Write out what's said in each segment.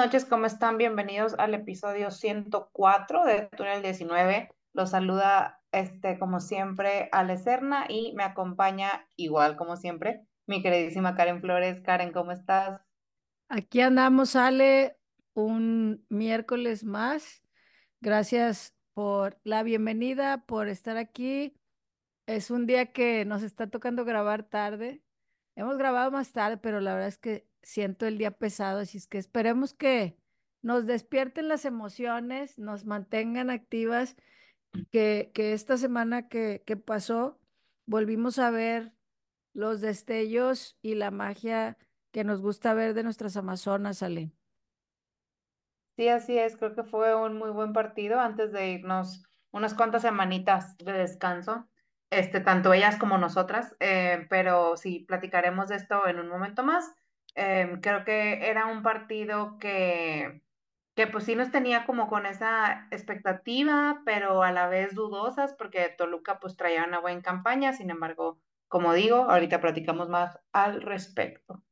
noches, ¿cómo están? Bienvenidos al episodio 104 de Túnel 19. Los saluda, este, como siempre, Ale Serna y me acompaña, igual como siempre, mi queridísima Karen Flores. Karen, ¿cómo estás? Aquí andamos, Ale, un miércoles más. Gracias por la bienvenida, por estar aquí. Es un día que nos está tocando grabar tarde. Hemos grabado más tarde, pero la verdad es que siento el día pesado, así es que esperemos que nos despierten las emociones, nos mantengan activas, que, que esta semana que, que pasó volvimos a ver los destellos y la magia que nos gusta ver de nuestras Amazonas, Ale. Sí, así es, creo que fue un muy buen partido antes de irnos unas cuantas semanitas de descanso, este, tanto ellas como nosotras, eh, pero sí, platicaremos de esto en un momento más. Em, creo que era un partido que, que pues sí nos tenía como con esa expectativa, pero a la vez dudosas, porque Toluca pues traía una buena campaña, sin embargo, como digo, ahorita platicamos más al respecto.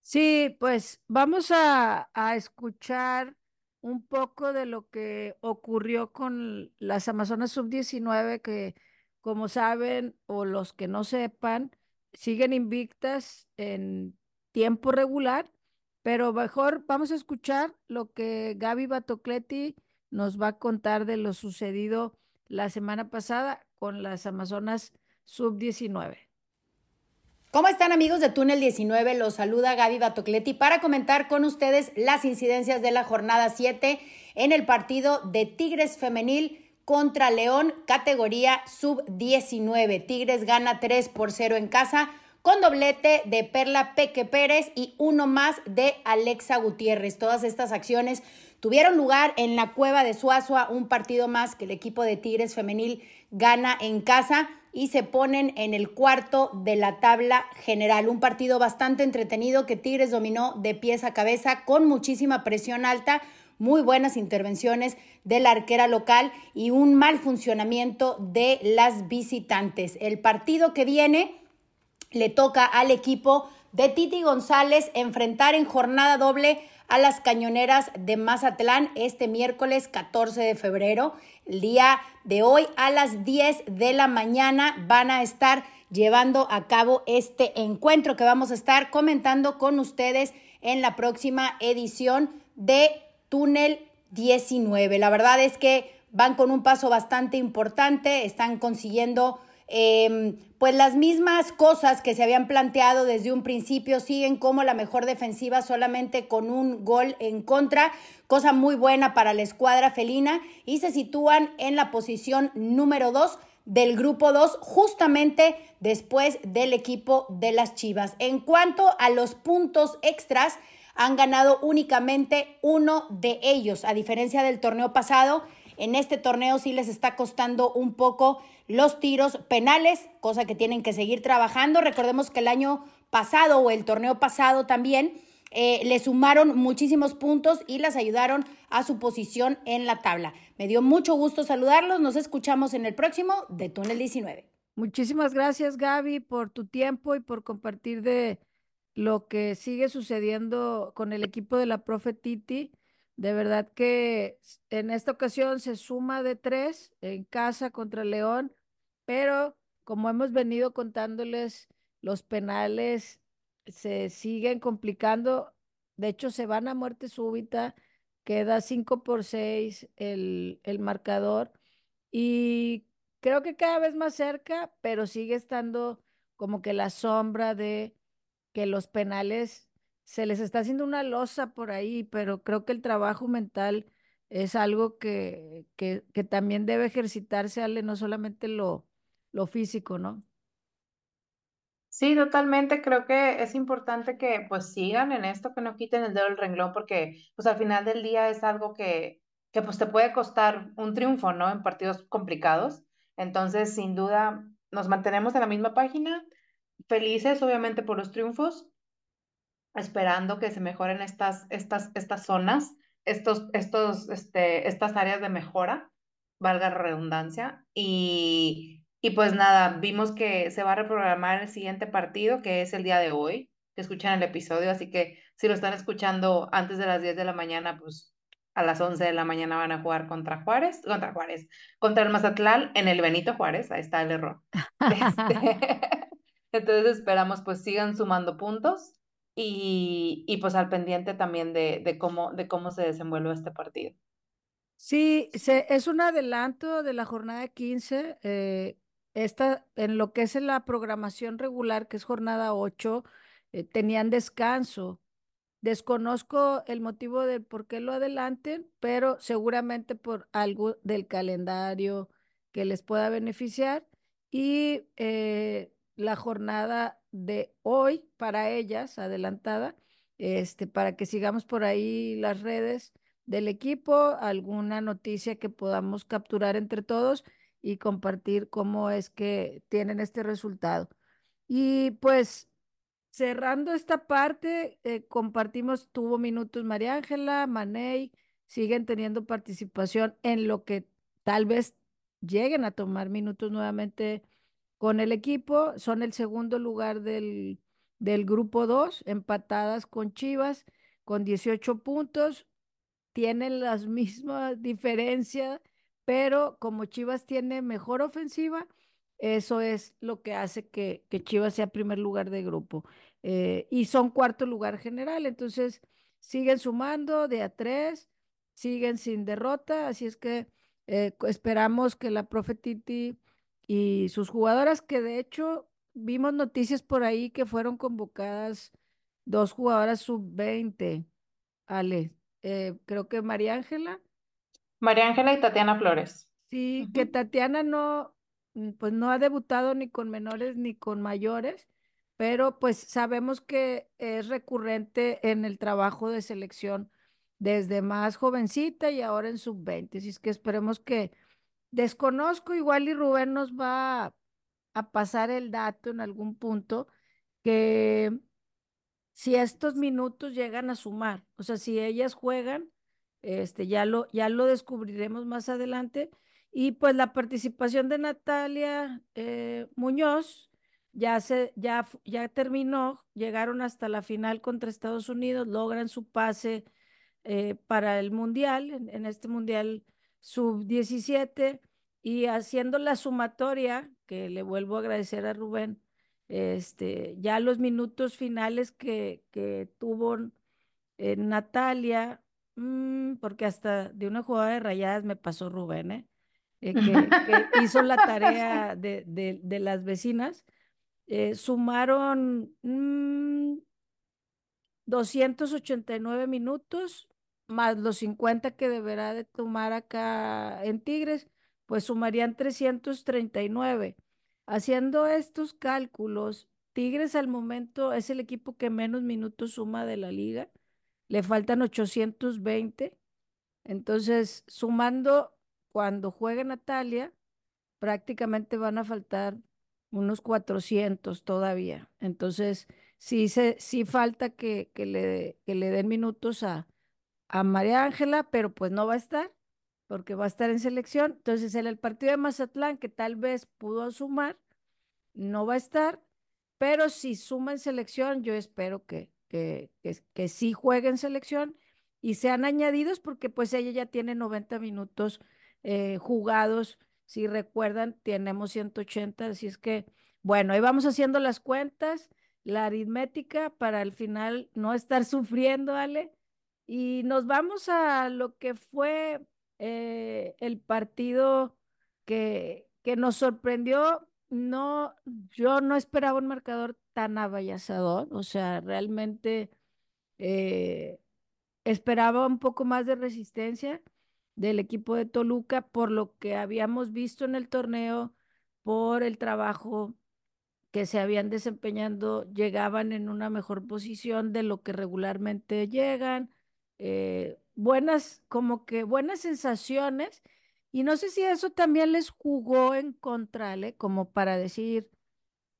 Sí, pues vamos a, a escuchar un poco de lo que ocurrió con las Amazonas sub-19, que como saben, o los que no sepan, siguen invictas en tiempo regular, pero mejor vamos a escuchar lo que Gaby Batocleti nos va a contar de lo sucedido la semana pasada con las Amazonas sub-19. ¿Cómo están amigos de Túnel 19? Los saluda Gaby Batocleti para comentar con ustedes las incidencias de la jornada 7 en el partido de Tigres Femenil contra León, categoría sub-19. Tigres gana 3 por 0 en casa con doblete de Perla Peque Pérez y uno más de Alexa Gutiérrez. Todas estas acciones tuvieron lugar en la cueva de Suazua, un partido más que el equipo de Tigres Femenil gana en casa y se ponen en el cuarto de la tabla general. Un partido bastante entretenido que Tigres dominó de pies a cabeza con muchísima presión alta, muy buenas intervenciones de la arquera local y un mal funcionamiento de las visitantes. El partido que viene le toca al equipo de Titi González enfrentar en jornada doble a las cañoneras de Mazatlán este miércoles 14 de febrero. El día de hoy a las 10 de la mañana van a estar llevando a cabo este encuentro que vamos a estar comentando con ustedes en la próxima edición de Túnel 19. La verdad es que van con un paso bastante importante, están consiguiendo Em, pues las mismas cosas que se habían planteado desde un principio siguen como la mejor defensiva solamente con un gol en contra, cosa muy buena para la escuadra felina y se sitúan en la posición número 2 del grupo 2 justamente después del equipo de las Chivas. En cuanto a los puntos extras, han ganado únicamente uno de ellos, a diferencia del torneo pasado. En este torneo sí les está costando un poco los tiros penales, cosa que tienen que seguir trabajando. Recordemos que el año pasado o el torneo pasado también eh, le sumaron muchísimos puntos y las ayudaron a su posición en la tabla. Me dio mucho gusto saludarlos. Nos escuchamos en el próximo de Túnel 19. Muchísimas gracias, Gaby, por tu tiempo y por compartir de lo que sigue sucediendo con el equipo de la Profe Titi. De verdad que en esta ocasión se suma de tres en casa contra León, pero como hemos venido contándoles, los penales se siguen complicando. De hecho, se van a muerte súbita, queda 5 por 6 el, el marcador y creo que cada vez más cerca, pero sigue estando como que la sombra de que los penales se les está haciendo una losa por ahí, pero creo que el trabajo mental es algo que, que, que también debe ejercitarse, Ale, no solamente lo, lo físico, ¿no? Sí, totalmente. Creo que es importante que pues sigan en esto, que no quiten el dedo del renglón, porque pues al final del día es algo que, que pues te puede costar un triunfo, ¿no? En partidos complicados. Entonces, sin duda, nos mantenemos en la misma página, felices obviamente por los triunfos, esperando que se mejoren estas, estas, estas zonas, estos, estos, este, estas áreas de mejora, valga la redundancia. Y, y pues nada, vimos que se va a reprogramar el siguiente partido, que es el día de hoy, que escuchan el episodio, así que si lo están escuchando antes de las 10 de la mañana, pues a las 11 de la mañana van a jugar contra Juárez, contra Juárez, contra el Mazatlán en el Benito Juárez, ahí está el error. Este, entonces esperamos pues sigan sumando puntos y, y pues al pendiente también de, de, cómo, de cómo se desenvuelve este partido. Sí, se, es un adelanto de la jornada 15. Eh, esta, en lo que es la programación regular, que es jornada 8, eh, tenían descanso. Desconozco el motivo de por qué lo adelanten, pero seguramente por algo del calendario que les pueda beneficiar. Y eh, la jornada de hoy para ellas, adelantada, este, para que sigamos por ahí las redes del equipo, alguna noticia que podamos capturar entre todos y compartir cómo es que tienen este resultado. Y pues cerrando esta parte, eh, compartimos, tuvo minutos María Ángela, Maney, siguen teniendo participación en lo que tal vez lleguen a tomar minutos nuevamente con el equipo. Son el segundo lugar del, del grupo 2, empatadas con Chivas, con 18 puntos. Tienen las mismas diferencias, pero como Chivas tiene mejor ofensiva, eso es lo que hace que, que Chivas sea primer lugar de grupo. Eh, y son cuarto lugar general, entonces siguen sumando de a tres, siguen sin derrota, así es que eh, esperamos que la Profe Titi y sus jugadoras, que de hecho vimos noticias por ahí que fueron convocadas dos jugadoras sub-20, Ale, eh, creo que María Ángela. María Ángela y Tatiana Flores. Sí, que Tatiana no, mm, pues no ha debutado ni con menores ni con mayores, pero pues sabemos que es recurrente en el trabajo de selección desde más jovencita y ahora en sub-20, así es que esperemos que Desconozco, igual y Rubén nos va a, pasar el dato en algún punto, que si estos minutos llegan a sumar, o sea, si ellas juegan, este, ya lo, ya lo descubriremos más adelante. Y pues la participación de Natalia eh, Muñoz ya, se, ya, ya terminó, llegaron hasta la final contra Estados Unidos, logran su pase eh, para el Mundial, en este Mundial sub-17 y haciendo la sumatoria, que le vuelvo a agradecer a Rubén, este, ya los minutos finales que, que tuvo eh, Natalia, mm, porque hasta de una jugada de rayadas me pasó Rubén, ¿eh? eh que, hizo la tarea de, de, las vecinas, eh, sumaron 289 mm, minutos más los 50 que deberá de tomar acá en Tigres, pues sumarían 339. Haciendo estos cálculos, Tigres al momento es el equipo que menos minutos suma de la liga. Le faltan 820. Entonces, sumando cuando juegue Natalia, prácticamente van a faltar unos 400 todavía. Entonces, sí, se, sí falta que, que, le, que le den minutos a, a María Ángela, pero pues no va a estar porque va a estar en selección. Entonces, en el partido de Mazatlán, que tal vez pudo sumar, no va a estar, pero si suma en selección, yo espero que, que, que, sí juegue en selección y sean añadidos porque pues ella ya tiene 90 minutos eh, jugados. Si recuerdan, tenemos 180, así es que, bueno, ahí vamos haciendo las cuentas, la aritmética para al final no estar sufriendo, Ale y nos vamos a lo que fue eh, el partido que, que nos sorprendió. No, yo no esperaba un marcador tan avallazador, o sea, realmente eh, esperaba un poco más de resistencia del equipo de Toluca por lo que habíamos visto en el torneo, por el trabajo que se habían desempeñando, llegaban en una mejor posición de lo que regularmente llegan eh, buenas, como que buenas sensaciones. Y no sé si eso también les jugó en contra, como para decir,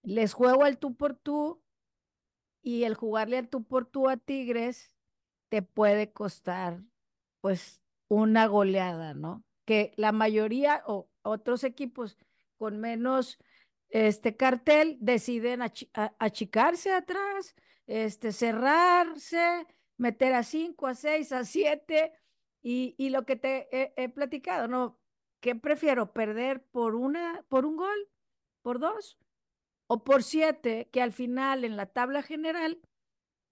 les juego al tú por tú y el jugarle al tú por tú a Tigres te puede costar pues una goleada, ¿no? Que la mayoría o otros equipos con menos este cartel deciden achicarse atrás, este, cerrarse, meter a cinco, a seis, a siete, y, y lo que te he, platicado, ¿no? ¿Qué prefiero? ¿Perder por una, por un gol? ¿Por dos? ¿O por siete? Que al final en la tabla general,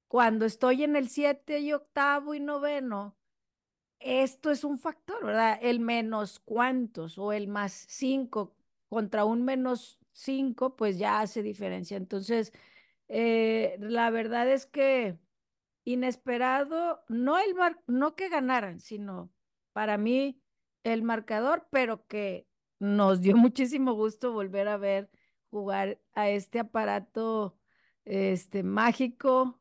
cuando estoy en el siete y octavo y noveno, esto es un factor, ¿verdad? El menos cuántos o el más cinco contra un menos cinco, pues ya hace diferencia. Entonces, eh, la verdad es que inesperado, no el mar, no que ganaran, sino para mí el marcador, pero que nos dio muchísimo gusto volver a ver jugar a este aparato este mágico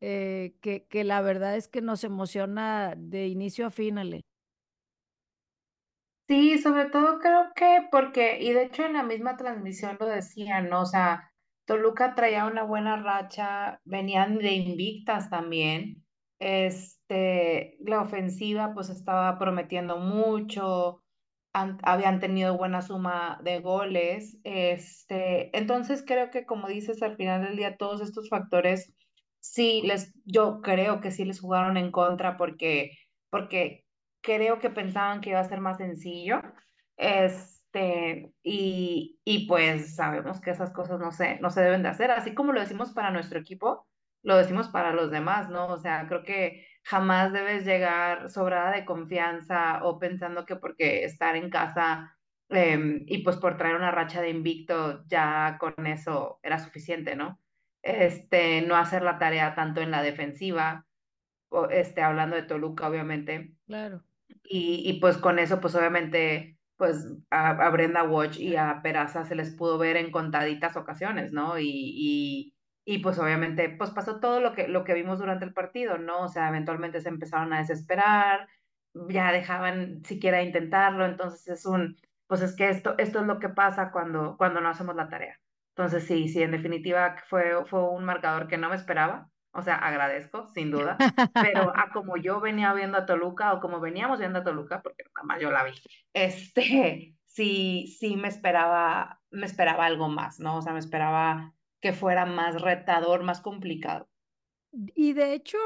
eh, que, que la verdad es que nos emociona de inicio a fin, Ale. Sí, sobre todo creo que porque, y de hecho en la misma transmisión lo decían, ¿no? O sea, Toluca traía una buena racha, venían de invictas también. Este, la ofensiva pues estaba prometiendo mucho, habían tenido buena suma de goles. Este, entonces creo que como dices, al final del día todos estos factores sí les, yo creo que sí les jugaron en contra porque, porque creo que pensaban que iba a ser más sencillo. Este, y, y pues sabemos que esas cosas no se, no se deben de hacer, así como lo decimos para nuestro equipo, lo decimos para los demás, ¿no? O sea, creo que jamás debes llegar sobrada de confianza o pensando que porque estar en casa em, y pues por traer una racha de invicto ya con eso era suficiente, ¿no? Este, no hacer la tarea tanto en la defensiva, o, este, hablando de Toluca, obviamente. Claro. Y, y pues con eso, pues obviamente, pues a, Brenda Watch y a Peraza se les pudo ver en contaditas ocasiones, ¿no? Y, y, y pues obviamente, pues pasó todo lo que, lo que vimos durante el partido, ¿no? O sea, eventualmente se empezaron a desesperar, ya dejaban siquiera intentarlo, entonces es un, pues es que esto, esto es lo que pasa cuando, cuando no hacemos la tarea. Entonces sí, sí, en definitiva fue, fue un marcador que no me esperaba, o sea, agradezco, sin duda, pero a como yo venía viendo a Toluca o como veníamos viendo a Toluca, porque nada más yo la vi, este, sí, sí me esperaba, me esperaba algo más, ¿no? O sea, me esperaba que fuera más retador, más complicado. Y de hecho,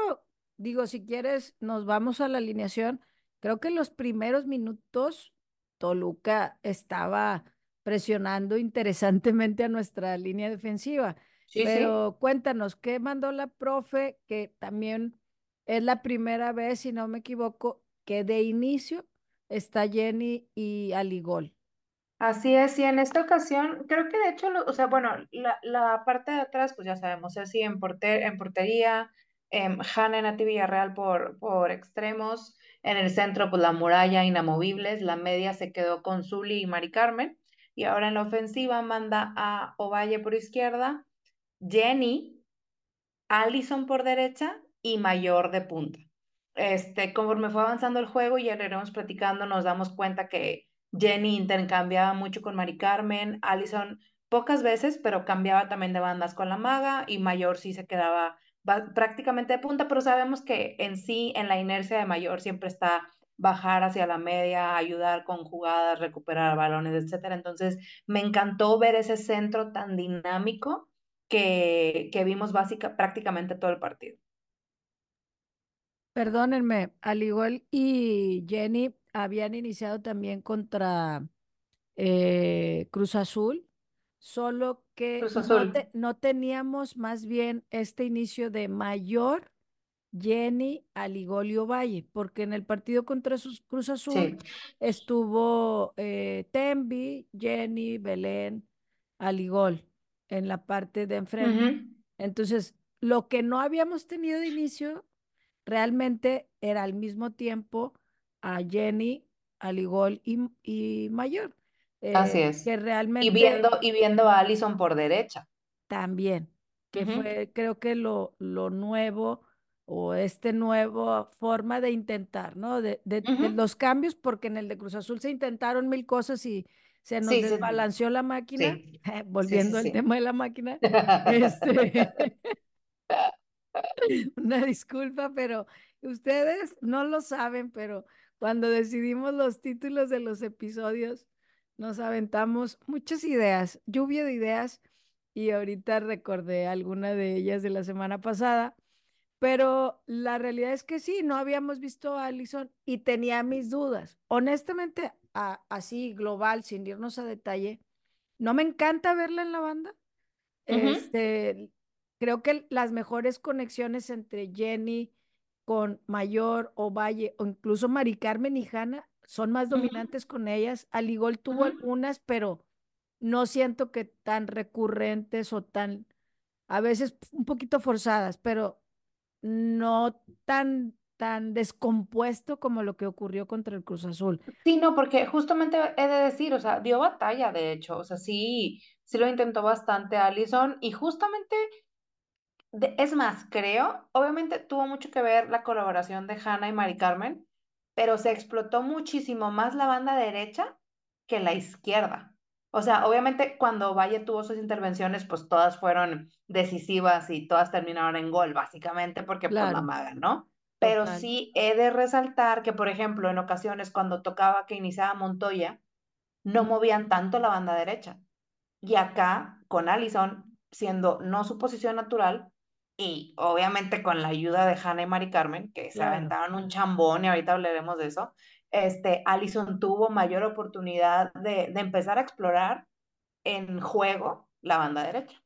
digo, si quieres, nos vamos a la alineación. Creo que en los primeros minutos Toluca estaba presionando interesantemente a nuestra línea defensiva. Sí, Pero sí. cuéntanos, ¿qué mandó la profe? Que también es la primera vez, si no me equivoco, que de inicio está Jenny y Aligol. Así es, y en esta ocasión, creo que de hecho, lo, o sea, bueno, la, la, parte de atrás, pues ya sabemos, así en, porter, en portería, eh, Hanna Nati Villarreal por, por extremos, en el centro, pues la muralla inamovibles, la media se quedó con Zuli y Mari Carmen, y ahora en la ofensiva manda a Ovalle por izquierda, Jenny, Allison por derecha y Mayor de punta. Este, conforme fue avanzando el juego y ya lo iremos platicando, nos damos cuenta que Jenny intercambiaba mucho con Mari Carmen, Allison pocas veces, pero cambiaba también de bandas con la maga y Mayor sí se quedaba prácticamente de punta, pero sabemos que en sí, en la inercia de Mayor siempre está bajar hacia la media, ayudar con jugadas, recuperar balones, etcétera. Entonces, me encantó ver ese centro tan dinámico que, que vimos básica, prácticamente todo el partido. Perdónenme, al igual y Jenny habían iniciado también contra eh, Cruz Azul, solo que Azul. No, te, no, teníamos más bien este inicio de mayor Jenny Aligolio Valle, porque en el partido contra sus, Cruz Azul sí. estuvo eh, Tembi, Jenny, Belén, Aligol en la parte de enfrente. Uh -huh. Entonces, lo que no habíamos tenido de inicio realmente era al mismo tiempo a Jenny, Aligol y, y Mayor. Eh, Así es. Que realmente, y, viendo, y viendo a Allison por derecha. También, que uh -huh. fue creo que lo, lo nuevo o este nuevo forma de intentar, ¿no? De, de, uh -huh. de, los cambios, porque en el de Cruz Azul se intentaron mil cosas y se nos sí, desbalanceó sí. la máquina, sí. volviendo al tema de la máquina. este, una disculpa, pero ustedes no lo saben, pero cuando decidimos los títulos de los episodios, nos aventamos muchas ideas, lluvia de ideas, y ahorita recordé alguna de ellas de la semana pasada. Pero la realidad es que sí, no habíamos visto a Allison y tenía mis dudas. Honestamente, así global, sin irnos a detalle, no me encanta verla en la banda. Este, creo que las mejores conexiones entre Jenny con Mayor o Valle o incluso Mari Carmen y Hanna son más dominantes con ellas. Al igual tuvo algunas, pero no siento que tan recurrentes o tan, a veces un poquito forzadas, pero no tan tan descompuesto como lo que ocurrió contra el Cruz Azul. Sí, no, porque justamente he de decir, o sea, dio batalla, de hecho, o sea, sí, sí lo intentó bastante Allison y justamente, es más, creo, obviamente tuvo mucho que ver la colaboración de Hannah y Mari Carmen, pero se explotó muchísimo más la banda derecha que la izquierda. O sea, obviamente cuando Valle tuvo sus intervenciones, pues todas fueron decisivas y todas terminaron en gol, básicamente, porque pues la maga, ¿no? Pero sí he de resaltar que, por ejemplo, en ocasiones cuando tocaba que iniciaba Montoya, no movían tanto la banda derecha. Y acá, con Allison, siendo no su posición natural, y obviamente con la ayuda de Hannah y Mari Carmen, que se aventaron un chambón y ahorita hablaremos de eso, este, Allison tuvo mayor oportunidad de, de empezar a explorar en juego la banda derecha.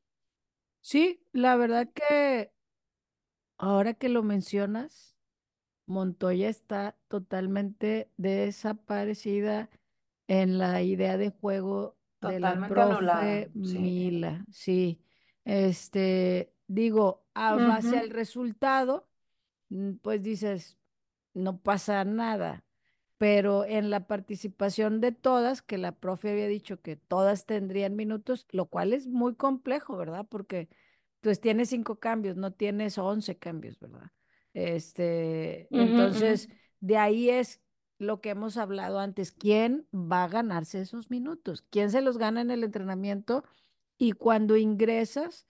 Sí, la verdad que ahora que lo mencionas, Montoya está totalmente desaparecida en la idea de juego de la profe Mila. Sí, este, digo, a base al resultado, mm, pues dices, no pasa nada pero en la participación de todas, que la profe había dicho que todas tendrían minutos, lo cual es muy complejo, ¿verdad? Porque pues tienes cinco cambios, no tienes once cambios, ¿verdad? Este, entonces, de ahí es lo que hemos hablado antes, ¿quién va a ganarse esos minutos? ¿Quién se los gana en el entrenamiento? Y cuando ingresas,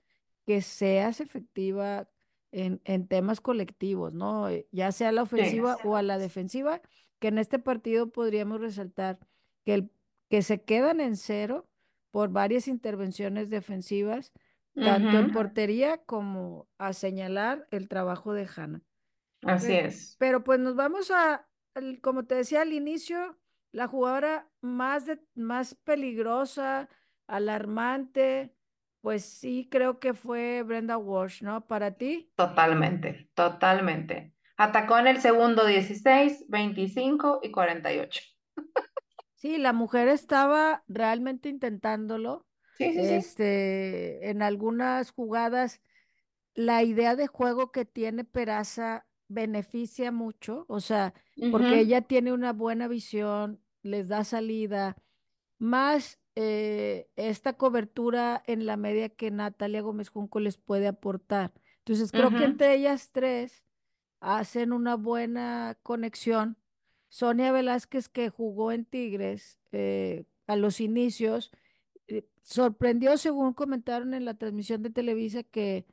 que seas efectiva en, en temas colectivos, ¿no? Ya sea a la ofensiva o a la defensiva que en este partido podríamos resaltar que, el, que se quedan en cero por varias intervenciones defensivas, tanto en portería como a señalar el trabajo de Hanna. Así es. Pero pues nos vamos a, como te decía al inicio, la jugadora más, de, más peligrosa, alarmante, pues sí creo que fue Brenda Walsh, ¿no? Para ti. Totalmente, totalmente. Atacó en el segundo 16, 25 y 48. Sí, la mujer estaba realmente intentándolo. Sí, sí, este, en algunas jugadas, la idea de juego que tiene Peraza beneficia mucho, o sea, porque ella tiene una buena visión, les da salida, más eh, esta cobertura en la media que Natalia Gómez Junco les puede aportar. Entonces, creo que entre ellas tres hacen una buena conexión. Sonia Velázquez, que jugó en Tigres eh, a los inicios, eh, sorprendió, según comentaron en la transmisión de Televisa, que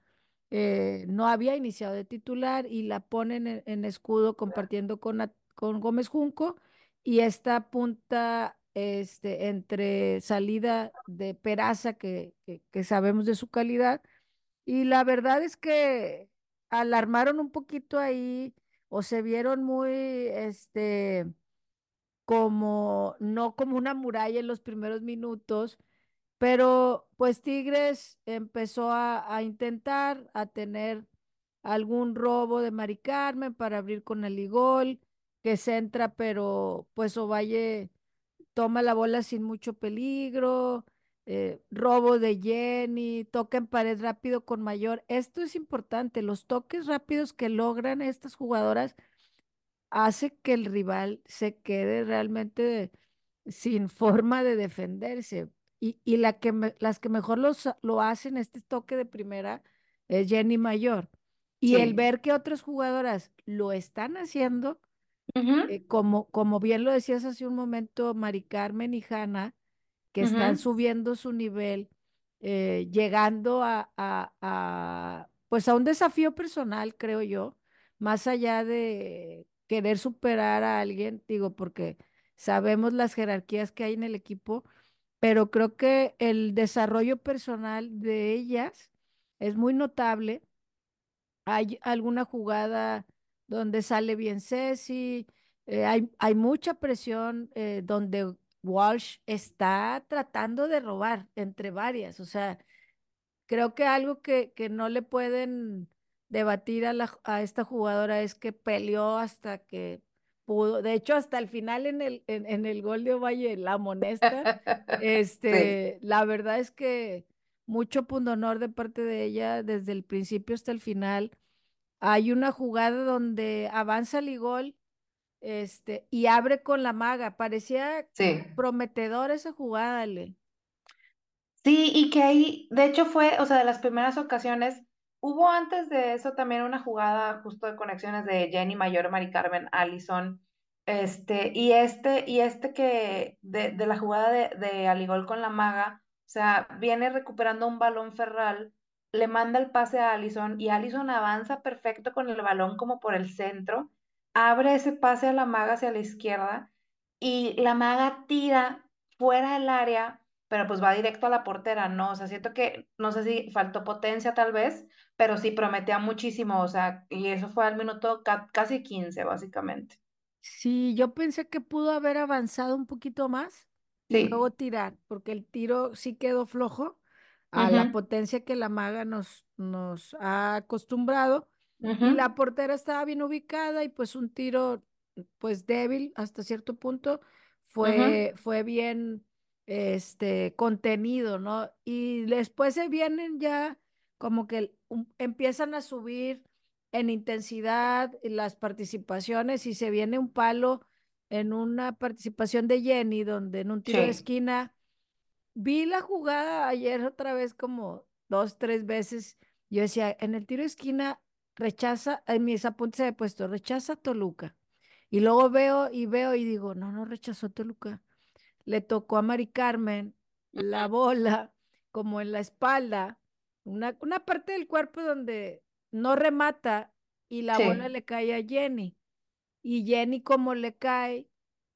eh, no había iniciado de titular y la ponen en, escudo compartiendo con, con Gómez Junco y esta punta este, entre salida de Peraza, que, que sabemos de su calidad, y la verdad es que alarmaron un poquito ahí o se vieron muy, este, como, no como una muralla en los primeros minutos, pero pues Tigres empezó a, intentar, a tener algún robo de Mari Carmen para abrir con el Igol, que se entra, pero pues Ovalle toma la bola sin mucho peligro, eh, robo de Jenny, toque en pared rápido con mayor. Esto es importante, los toques rápidos que logran estas jugadoras hace que el rival se quede realmente sin forma de defenderse. Y, la que las que mejor lo hacen este toque de primera es Jenny Mayor. Y el ver que otras jugadoras lo están haciendo, eh, como, como bien lo decías hace un momento, Mari Carmen y Hanna, que están subiendo su nivel, eh, llegando a, a, pues a un desafío personal, creo yo, más allá de querer superar a alguien, digo, porque sabemos las jerarquías que hay en el equipo, pero creo que el desarrollo personal de ellas es muy notable. Hay alguna jugada donde sale bien Ceci, eh, hay, hay, mucha presión eh, donde Walsh está tratando de robar entre varias, o sea, creo que algo que, que no le pueden debatir a, la, a esta jugadora es que peleó hasta que pudo. De hecho, hasta el final en el, en, en el gol de Ovalle la amonesta. este, sí. La verdad es que mucho honor de parte de ella desde el principio hasta el final. Hay una jugada donde avanza el gol este, y abre con la maga. Parecía sí. prometedor esa jugada, Ale. Sí, y que ahí, de hecho fue, o sea, de las primeras ocasiones, hubo antes de eso también una jugada justo de conexiones de Jenny Mayor, Mari Carmen, Allison, este, y este, y este que, de, de la jugada de, de Aligol con la maga, o sea, viene recuperando un balón Ferral, le manda el pase a Allison y Allison avanza perfecto con el balón como por el centro, abre ese pase a la maga hacia la izquierda y la maga tira fuera del área pero pues va directo a la portera, ¿no? O sea, siento que, no sé si faltó potencia tal vez, pero sí prometía muchísimo, o sea, y eso fue al minuto casi 15, básicamente. Sí, yo pensé que pudo haber avanzado un poquito más y luego tirar, porque el tiro sí quedó flojo a uh -huh. la potencia que la maga nos, nos ha acostumbrado. Uh -huh. Y la portera estaba bien ubicada y pues un tiro pues débil hasta cierto punto fue, uh -huh. fue bien este contenido, ¿no? Y después se vienen ya como que empiezan a subir en intensidad las participaciones y se viene un palo en una participación de Jenny, donde en un tiro sí. de esquina vi la jugada ayer otra vez como dos, tres veces. Yo decía, en el tiro de esquina rechaza, en mis apuntes he puesto, rechaza Toluca. Y luego veo y veo y digo, no, no rechazó Toluca le tocó a Mari Carmen la bola como en la espalda, una, una parte del cuerpo donde no remata y la sí. bola le cae a Jenny. Y Jenny como le cae,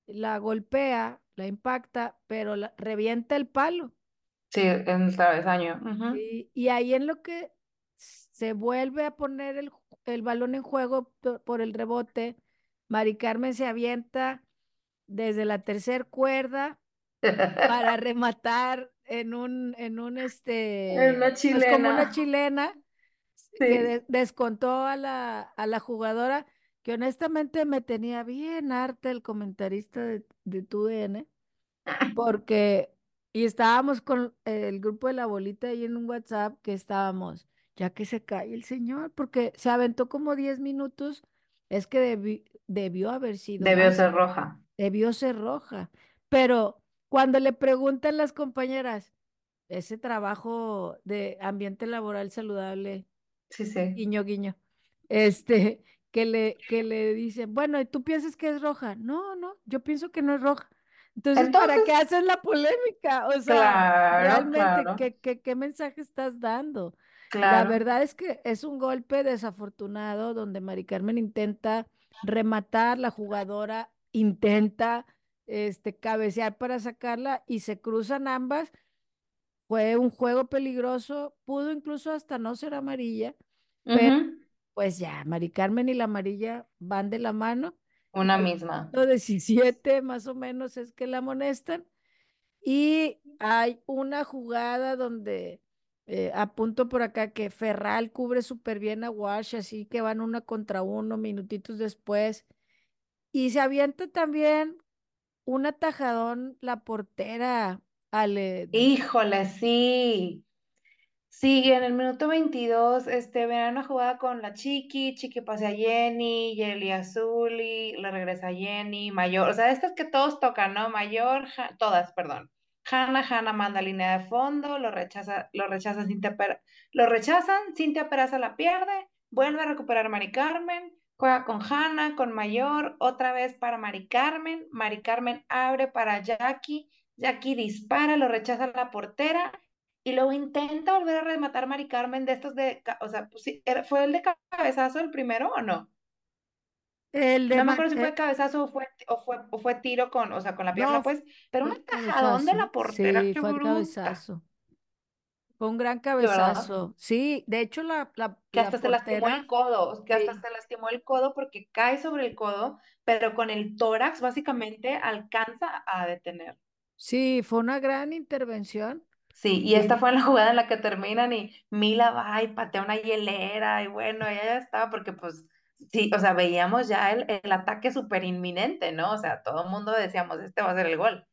la golpea, la impacta, pero la, revienta el palo. Sí, en el travesaño. Uh -huh. y, y, ahí en lo que se vuelve a poner el, el balón en juego por, por el rebote, Mari Carmen se avienta desde la tercera cuerda para rematar en un, en un este, en una chilena. Pues como una chilena sí. que de, descontó a la, a la jugadora que honestamente me tenía bien harta el comentarista de, de TUDN, porque, y estábamos con el grupo de la bolita ahí en un WhatsApp que estábamos, ya que se cae el señor, porque se aventó como 10 minutos, es que debi, debió haber sido. Debió más, ser roja. Debió ser roja, pero cuando le preguntan las compañeras, ese trabajo de ambiente laboral saludable, sí, sí. guiño, guiño, este, que le, que le dicen, bueno, ¿y tú piensas que es roja? No, no, yo pienso que no es roja. Entonces, Entonces ¿para qué haces la polémica? O sea, claro, realmente, claro. ¿qué, qué, qué mensaje estás dando? Claro. La verdad es que es un golpe desafortunado donde Mari Carmen intenta rematar, la jugadora intenta este, cabecear para sacarla y se cruzan ambas. Fue un juego peligroso, pudo incluso hasta no ser amarilla, uh -huh. pero pues ya, Mari Carmen y la amarilla van de la mano. Una misma. 17 más o menos es que la amonestan. Y hay una jugada donde eh, apunto por acá que Ferral cubre súper bien a Wash, así que van una contra uno minutitos después. Y se avienta también un atajadón la portera, Ale. Híjole, sí. Sí, en el minuto 22, este, ven una jugada con la Chiqui, Chiqui pase a Jenny, Yeli Azuli, le regresa a Jenny, Mayor, o sea, estas que todos tocan, ¿no? Mayor, todas, perdón. Hanna, Hanna manda línea de fondo, lo rechaza, lo rechaza Cintia Peraza, lo rechazan, Cintia Peraza la pierde, vuelve a recuperar Mari Carmen, juega con Hanna, con Mayor, otra vez para Mari Carmen, Mari Carmen abre para Jackie, Jackie dispara, lo rechaza la portera y luego intenta volver a rematar Mari Carmen de estos de, o sea, pues, ¿fue el de cabezazo el primero o no? El de No me acuerdo si fue eh, cabezazo o fue, o fue, o fue tiro con, o sea, con la pierna, no, pues, pero un el atajadón de la portera, Sí, qué fue bruta, cabezazo. Fue un gran verdad. cabezazo. Sí, de hecho la, la, que la hasta se lastimó el codo, que hasta se lastimó el codo porque cae sobre el codo, pero con el tórax básicamente alcanza a detener. sí, fue una gran intervención. Sí, y esta fue la jugada en la que terminan y Mila va y patea una hielera y bueno, ella ya estaba porque pues sí, o sea, veíamos ya el, el ataque súper inminente, ¿no? O sea, todo el mundo decíamos, este va a ser el gol.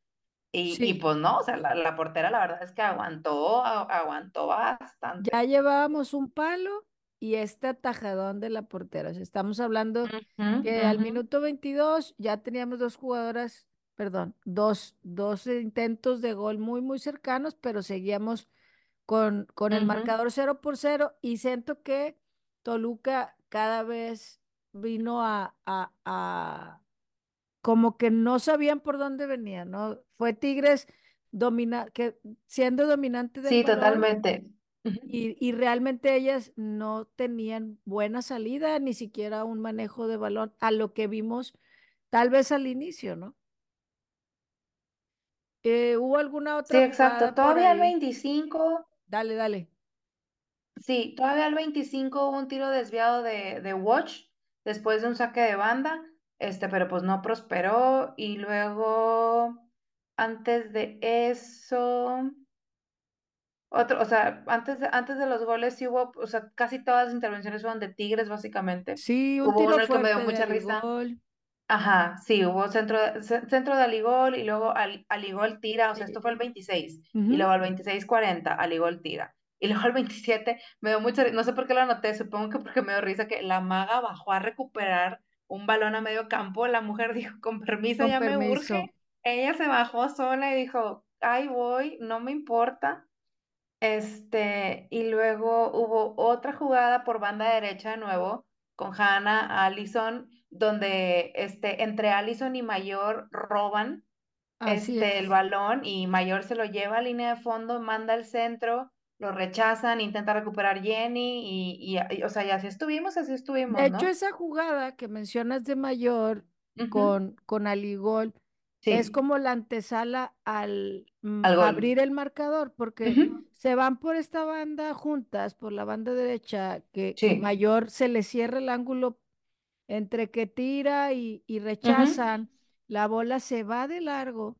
Y, y pues no, o sea, la, la portera la verdad es que aguantó, a- aguantó bastante. ya llevábamos un palo y este atajadón de la portera. O sea, estamos hablando que al minuto 22 ya teníamos dos jugadoras, perdón, dos, dos intentos de gol muy, muy cercanos, pero seguíamos con, con el marcador cero por cero y siento que Toluca cada vez vino a, a, a como que no sabían por dónde venía, ¿no? Fue Tigres domina, que siendo dominante del Sí, balón totalmente. Y, y realmente ellas no tenían buena salida, ni siquiera un manejo de balón, a lo que vimos tal vez al inicio, ¿no? Eh, ¿hubo alguna Sí, otra exacto. jugada por Todavía al ahí? 25, Dale, dale. sí, todavía al 25 hubo un tiro desviado de, de Watch después de un saque de banda, este, pero pues no prosperó. Y luego, antes de eso, otro, o sea, antes de, antes de los goles sí hubo, o sea, casi todas las intervenciones fueron de Tigres, básicamente. Sí, un Hubo tiro uno que me dio de mucha risa. Aligol. Ajá, sí, hubo centro, centro de Aligol y luego Al- Aligol tira, o sea, esto fue el Sí. 26 y luego al 26-40 Aligol tira. Y luego al 27 me dio mucha, no sé por qué lo anoté, supongo que porque me dio risa que la maga bajó a recuperar un balón a medio campo, la mujer dijo, con permiso, Con ya me urge. Ella se bajó sola y dijo, ahí voy, no me importa. Este, y luego hubo otra jugada por banda derecha de nuevo con Hannah, Allison, donde este, entre Allison y Mayor roban Así este, el balón y Mayor se lo lleva a línea de fondo, manda al centro, lo rechazan, intenta recuperar Jenny y, y, y, o sea, y así estuvimos, así De estuvimos, hecho, ¿no? esa jugada que mencionas de mayor con, con Aligol es como la antesala al mm, al abrir el marcador, porque se van por esta banda juntas, por la banda derecha, que, mayor se le cierra el ángulo entre que tira y, y rechazan, la bola se va de largo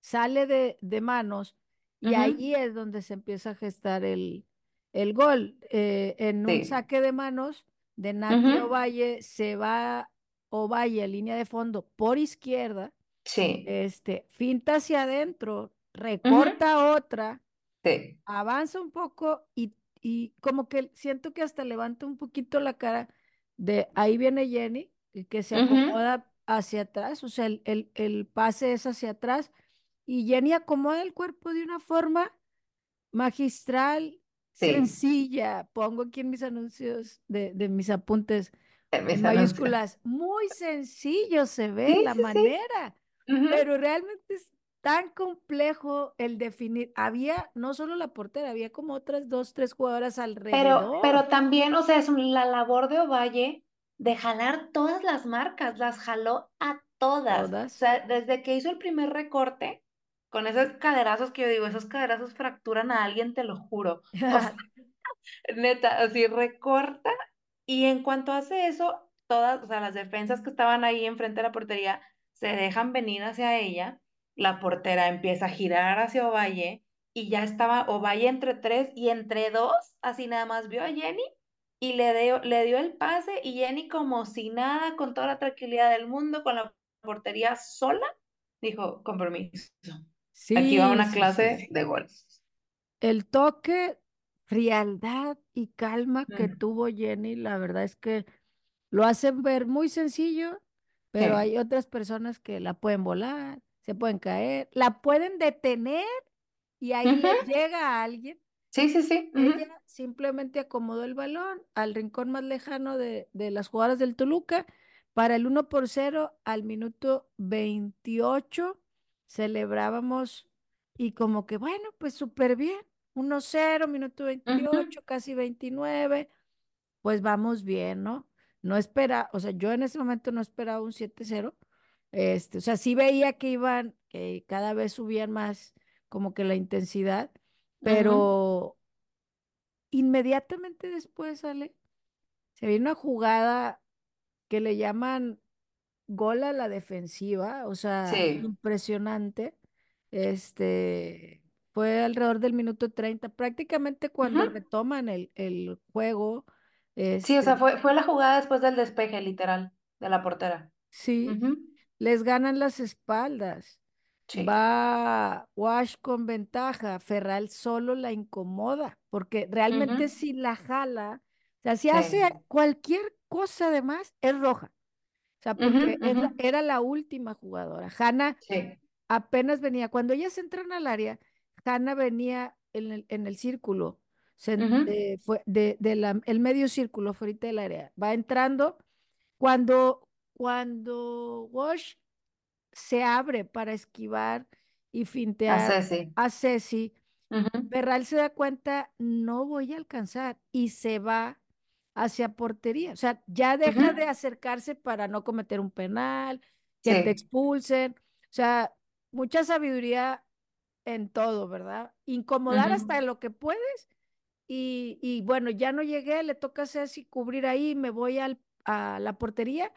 sale de, de manos y ahí es donde se empieza a gestar el, el gol. Eh, en un saque de manos de Nati ujú, Ovalle se va Ovalle, línea de fondo, por izquierda, Sí. este, finta hacia adentro, recorta otra, Sí. avanza un poco y, y como que siento que hasta levanta un poquito la cara de ahí viene Jenny, y que se acomoda hacia atrás, o sea, el, el, el pase es hacia atrás y Jenny acomoda el cuerpo de una forma magistral, Sí. sencilla. Pongo aquí en mis anuncios de, de mis apuntes En mis anuncios. mayúsculas. Muy sencillo se ve Sí, la sí, manera, ujú. pero realmente es tan complejo el definir. Había no solo la portera, había como otras dos, tres jugadoras Pero, alrededor, pero también, o sea, es la labor de Ovalle de jalar todas las marcas, las jaló a todas. O todas. sea, desde que hizo el primer recorte, con esos caderazos que yo digo, esos caderazos fracturan a alguien, te lo juro. O sea, neta, así recorta y en cuanto hace eso, todas, o sea, las defensas que estaban ahí enfrente de la portería se dejan venir hacia ella, la portera empieza a girar hacia Ovalle y ya estaba Ovalle entre tres y entre dos, así nada más vio a Jenny y le dio, le dio el pase y Jenny como si nada, con toda la tranquilidad del mundo, con la portería sola, dijo, con aquí va una sí, sí. clase de goles. El toque, frialdad y calma que Mm, tuvo Jenny, la verdad es que lo hacen ver muy sencillo, pero hay otras personas que la pueden volar, se pueden caer, la pueden detener y ahí llega alguien. Sí, sí, sí. Ella simplemente acomodó el balón al rincón más lejano de, de las jugadoras del Toluca para el uno por cero al minuto 28 celebrábamos y como que bueno, pues súper bien. uno cero minuto ujú. veintiocho casi veintinueve pues vamos bien, ¿no? no espera, o sea, yo en ese momento no esperaba un 7-0. Este, o sea, sí veía que iban, que cada vez subían más como que la intensidad, pero inmediatamente después sale, se viene una jugada que le llaman gol a la defensiva, o sea, impresionante. Este, fue alrededor del minuto 30, prácticamente cuando retoman el, el juego. Sí, o sea, este fue, fue la jugada después del despeje, literal, de la portera. Sí, les ganan las espaldas. Va Wash con ventaja, Ferral solo la incomoda, porque realmente si la jala, o sea, si hace cualquier cosa además, es roja. O sea, porque era, la última jugadora. Hanna apenas venía, cuando ellas entran al área, Hanna venía en el, en el círculo, de, fue, de, el medio círculo fuera del área. Va entrando. Cuando, cuando Wash se abre para esquivar y fintear a Ceci, a se da cuenta, no voy a alcanzar y se va hacia portería. O sea, ya deja de acercarse para no cometer un penal, que te expulsen. O sea, mucha sabiduría en todo, ¿verdad? Incomodar hasta lo que puedes. Y, y, bueno, ya no llegué, le toca a Ceci cubrir ahí, me voy al, a la portería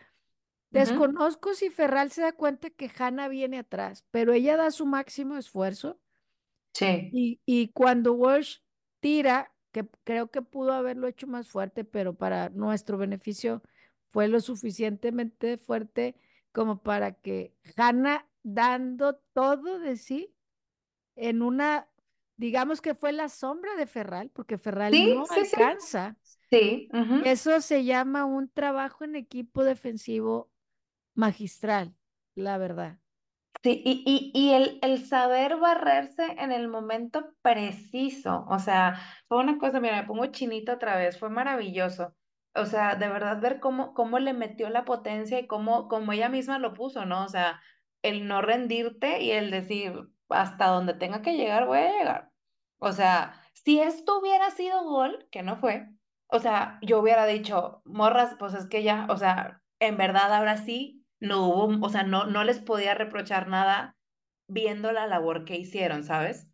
Desconozco si Ferral se da cuenta que Hanna viene atrás, pero ella da su máximo esfuerzo. Sí. Y, y cuando Walsh tira, que creo que pudo haberlo hecho más fuerte, pero para nuestro beneficio fue lo suficientemente fuerte como para que Hanna dando todo de sí en una, digamos que fue la sombra de Ferral, porque Ferral no alcanza. Sí. Eso se llama un trabajo en equipo defensivo magistral, la verdad. Sí, y, y, y el, el, saber barrerse en el momento preciso, o sea, fue una cosa, mira, me pongo chinito otra vez, fue maravilloso. O sea, de verdad ver cómo, cómo le metió la potencia y cómo, cómo ella misma lo puso, ¿no? O sea, el no rendirte y el decir, hasta donde tenga que llegar, voy a llegar. O sea, si esto hubiera sido gol, que no fue, o sea, yo hubiera dicho, morras, pues es que ya, o sea, en verdad ahora sí no hubo, o sea, no, no les podía reprochar nada viendo la labor que hicieron, ¿sabes?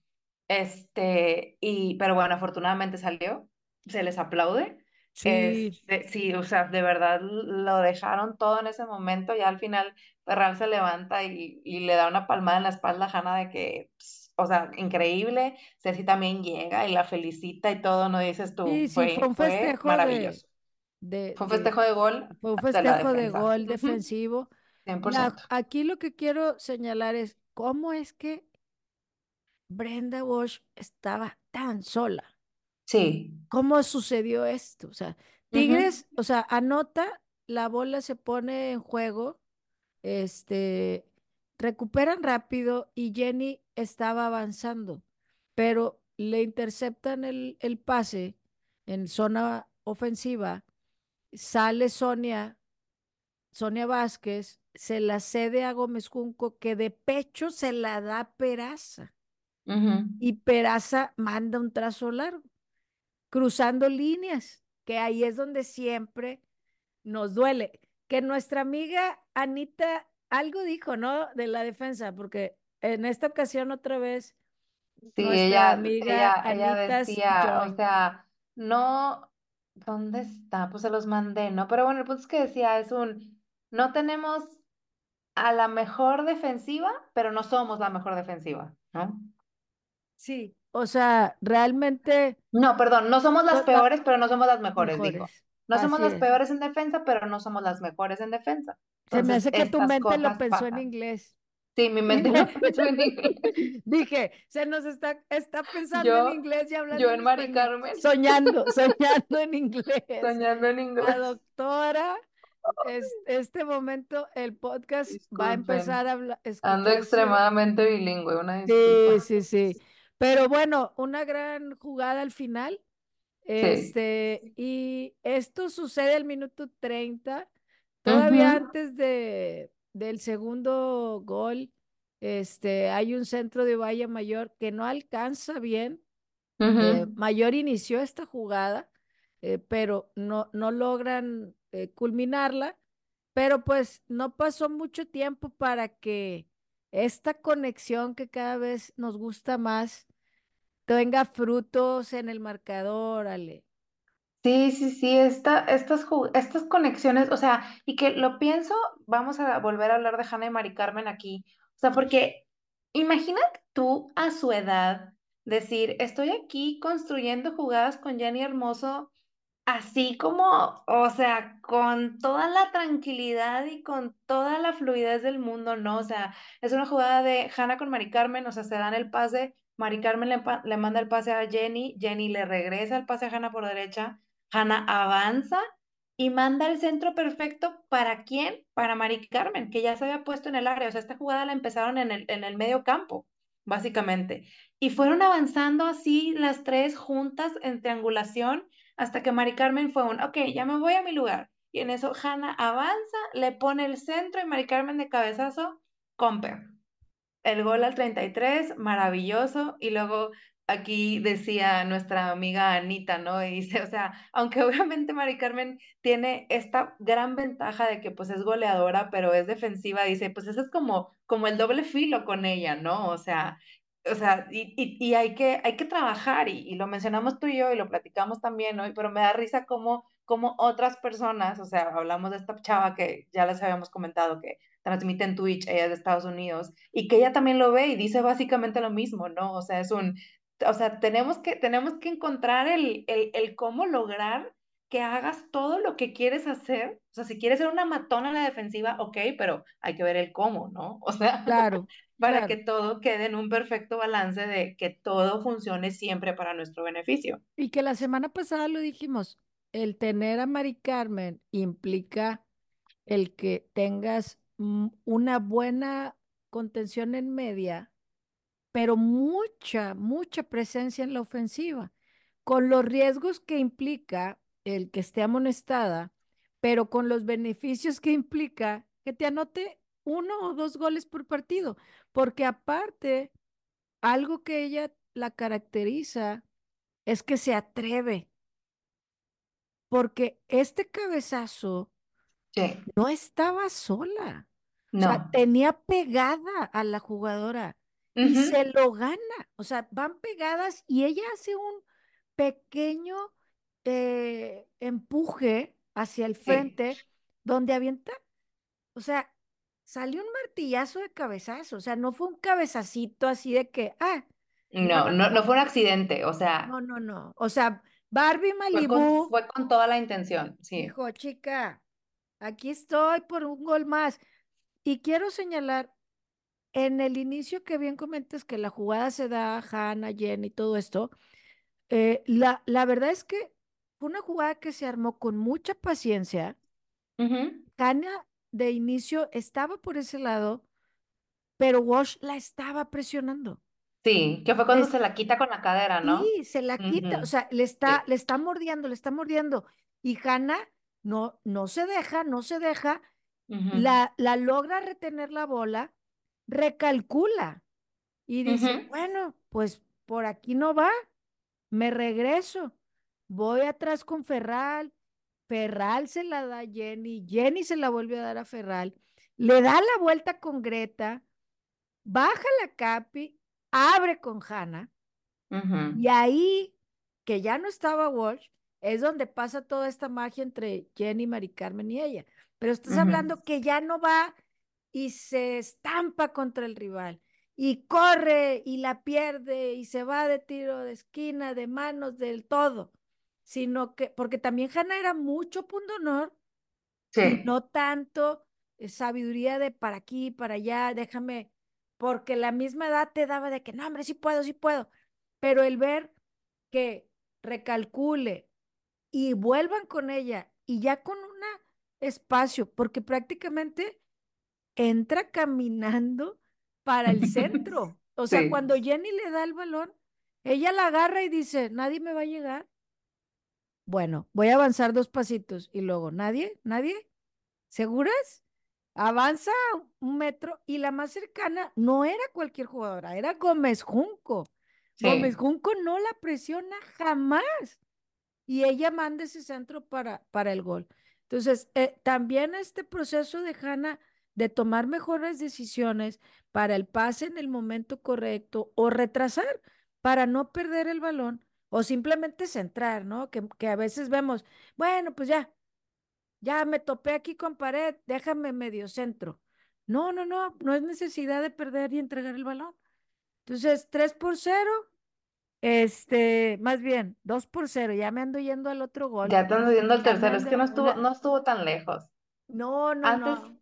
Este, y, pero bueno, afortunadamente salió, se les aplaude. Sí. Este, sí, o sea, de verdad lo dejaron todo en ese momento y al final Ferral se levanta y, y, le da una palmada en la espalda a Hanna de que, o sea, increíble. Ceci también llega y la felicita y todo, ¿no dices tú? Sí, sí, fue, un festejo maravilloso. De, fue un festejo de, gol. Fue un festejo de, gol defensivo aquí lo que quiero señalar es cómo es que Brenda Walsh estaba tan sola. Sí. ¿Cómo sucedió esto? O sea, Tigres, o sea, anota, la bola se pone en juego, este, recuperan rápido y Jenny estaba avanzando, pero le interceptan el, el pase en zona ofensiva, sale Sonia, Sonia Vázquez, se la cede a Gómez Junco, que de pecho se la da Peraza. Y Peraza manda un trazo largo, cruzando líneas, que ahí es donde siempre nos duele. Que nuestra amiga Anita algo dijo, ¿no? De la defensa, porque en esta ocasión otra vez sí, nuestra ella, amiga ella, decía, o sea, no, ¿dónde está? Pues se los mandé, ¿no? Pero bueno, el punto es que decía, es un, no tenemos a la mejor defensiva, pero no somos la mejor defensiva, ¿no? Sí, o sea, realmente. No, perdón, no somos las peores, pero no somos las mejores, digo. No somos las peores en defensa, pero no somos las mejores en defensa. Se me hace que tu mente lo pensó en inglés. Sí, mi mente lo pensó en inglés. Dije, se nos está, está pensando en inglés y hablando. Yo en Mari Carmen. Soñando, soñando en inglés. Soñando en inglés. La doctora este momento el podcast va a empezar a hablar. Ando extremadamente bilingüe, una disculpa. Sí, sí, sí. Pero bueno, una gran jugada al final. Este, y esto sucede al minuto 30, todavía antes de, del segundo gol. Este, hay un centro de Valle Mayor que no alcanza bien. Eh, Mayor inició esta jugada, eh, pero no, no logran eh, culminarla, pero pues no pasó mucho tiempo para que esta conexión que cada vez nos gusta más tenga frutos en el marcador, Ale. Sí, sí, sí, esta, estas, estas conexiones, o sea, y que lo pienso, vamos a volver a hablar de Hannah y Mari Carmen aquí, o sea, porque imagínate tú a su edad decir, estoy aquí construyendo jugadas con Jenny Hermoso Así como, o sea, con toda la tranquilidad y con toda la fluidez del mundo, ¿no? O sea, es una jugada de Hannah con Mari Carmen, o sea, se dan el pase, Mari Carmen le, le manda el pase a Jenny, Jenny le regresa el pase a Hannah por derecha, Hannah avanza y manda el centro perfecto para quién? Para Mari Carmen, que ya se había puesto en el área, o sea, esta jugada la empezaron en el, en el medio campo, básicamente. Y fueron avanzando así las tres juntas en triangulación hasta que Mari Carmen fue un, ok, ya me voy a mi lugar. Y en eso Hannah avanza, le pone el centro y Mari Carmen de cabezazo, compe. El gol al 33, maravilloso. Y luego aquí decía nuestra amiga Anita, ¿no? Y dice, o sea, aunque obviamente Mari Carmen tiene esta gran ventaja de que pues es goleadora, pero es defensiva, dice, pues eso es como, como el doble filo con ella, ¿no? O sea, o sea, y, y, y hay que, hay que trabajar, y, y lo mencionamos tú y yo, y lo platicamos también hoy, pero me da risa como, como otras personas, o sea, hablamos de esta chava que ya les habíamos comentado que transmite en Twitch, ella es de Estados Unidos, y que ella también lo ve y dice básicamente lo mismo, ¿no? O sea, es un, o sea, tenemos que, tenemos que encontrar el, el, el cómo lograr que hagas todo lo que quieres hacer. O sea, si quieres ser una matona en la defensiva, ok, pero hay que ver el cómo, ¿no? O sea, Claro, para que todo quede en un perfecto balance de que todo funcione siempre para nuestro beneficio. Y que la semana pasada lo dijimos, el tener a Mari Carmen implica el que tengas una buena contención en media, pero mucha, mucha presencia en la ofensiva, con los riesgos que implica el que esté amonestada, pero con los beneficios que implica que te anote uno o dos goles por partido, porque aparte, algo que ella la caracteriza es que se atreve, porque este cabezazo Sí, no estaba sola. O sea, no. tenía pegada a la jugadora y se lo gana. O sea, van pegadas y ella hace un pequeño eh, empuje hacia el Sí. frente donde avienta. O sea, salió un martillazo de cabezazo. O sea, no fue un cabezacito así de que, ah, No, no, no fue un accidente, o sea, No, no, no. O sea, Barbie fue con, Malibu fue con toda la intención, sí. dijo, chica, aquí estoy por un gol más. Y quiero señalar En el inicio que bien comentas que la jugada se da a Hannah, Jen y todo esto, eh, la, la verdad es que fue una jugada que se armó con mucha paciencia. Hannah de inicio estaba por ese lado, pero Wash la estaba presionando. Sí, que fue cuando se la quita con la cadera, ¿no? sí, se la quita, o sea, le está, Sí. le está mordiendo, le está mordiendo. Y Hannah no, no se deja, no se deja, la, la logra retener la bola, recalcula. Y dice, bueno, pues por aquí no va, me regreso, voy atrás con Ferral, Ferral se la da a Jenny, Jenny se la vuelve a dar a Ferral, le da la vuelta con Greta, baja la Capi, abre con Hannah, y ahí, que ya no estaba Walsh, es donde pasa toda esta magia entre Jenny, Mari Carmen y ella. Pero estás hablando que ya no va y se estampa contra el rival y corre y la pierde y se va de tiro de esquina, de manos, del todo, sino que, porque también Hannah era mucho pundonor y Sí. no tanto eh, sabiduría de para aquí, para allá, déjame, porque la misma edad te daba de que, no, hombre, sí puedo, sí puedo, pero el ver que recalcule y vuelvan con ella y ya con un espacio, porque prácticamente entra caminando para el centro. O sea, Sí. cuando Jenny le da el balón, ella la agarra y dice, nadie me va a llegar. Bueno, voy a avanzar dos pasitos y luego, nadie, nadie, ¿seguras? Avanza un metro y la más cercana no era cualquier jugadora, era Gómez Junco. Gómez. Junco no la presiona jamás y ella manda ese centro para, para el gol. Entonces, eh, también este proceso de Hanna de tomar mejores decisiones para el pase en el momento correcto o retrasar para no perder el balón o simplemente centrar, ¿no? Que, que a veces vemos, bueno, pues ya, ya me topé aquí con pared, déjame medio centro. No, no, no, no es necesidad de perder y entregar el balón. Entonces, 3 por 0, este, más bien, 2 por 0, ya me ando yendo al otro gol. Ya te ando yendo al tercero, es que no estuvo, una- no estuvo tan lejos. No, no, Antes, no.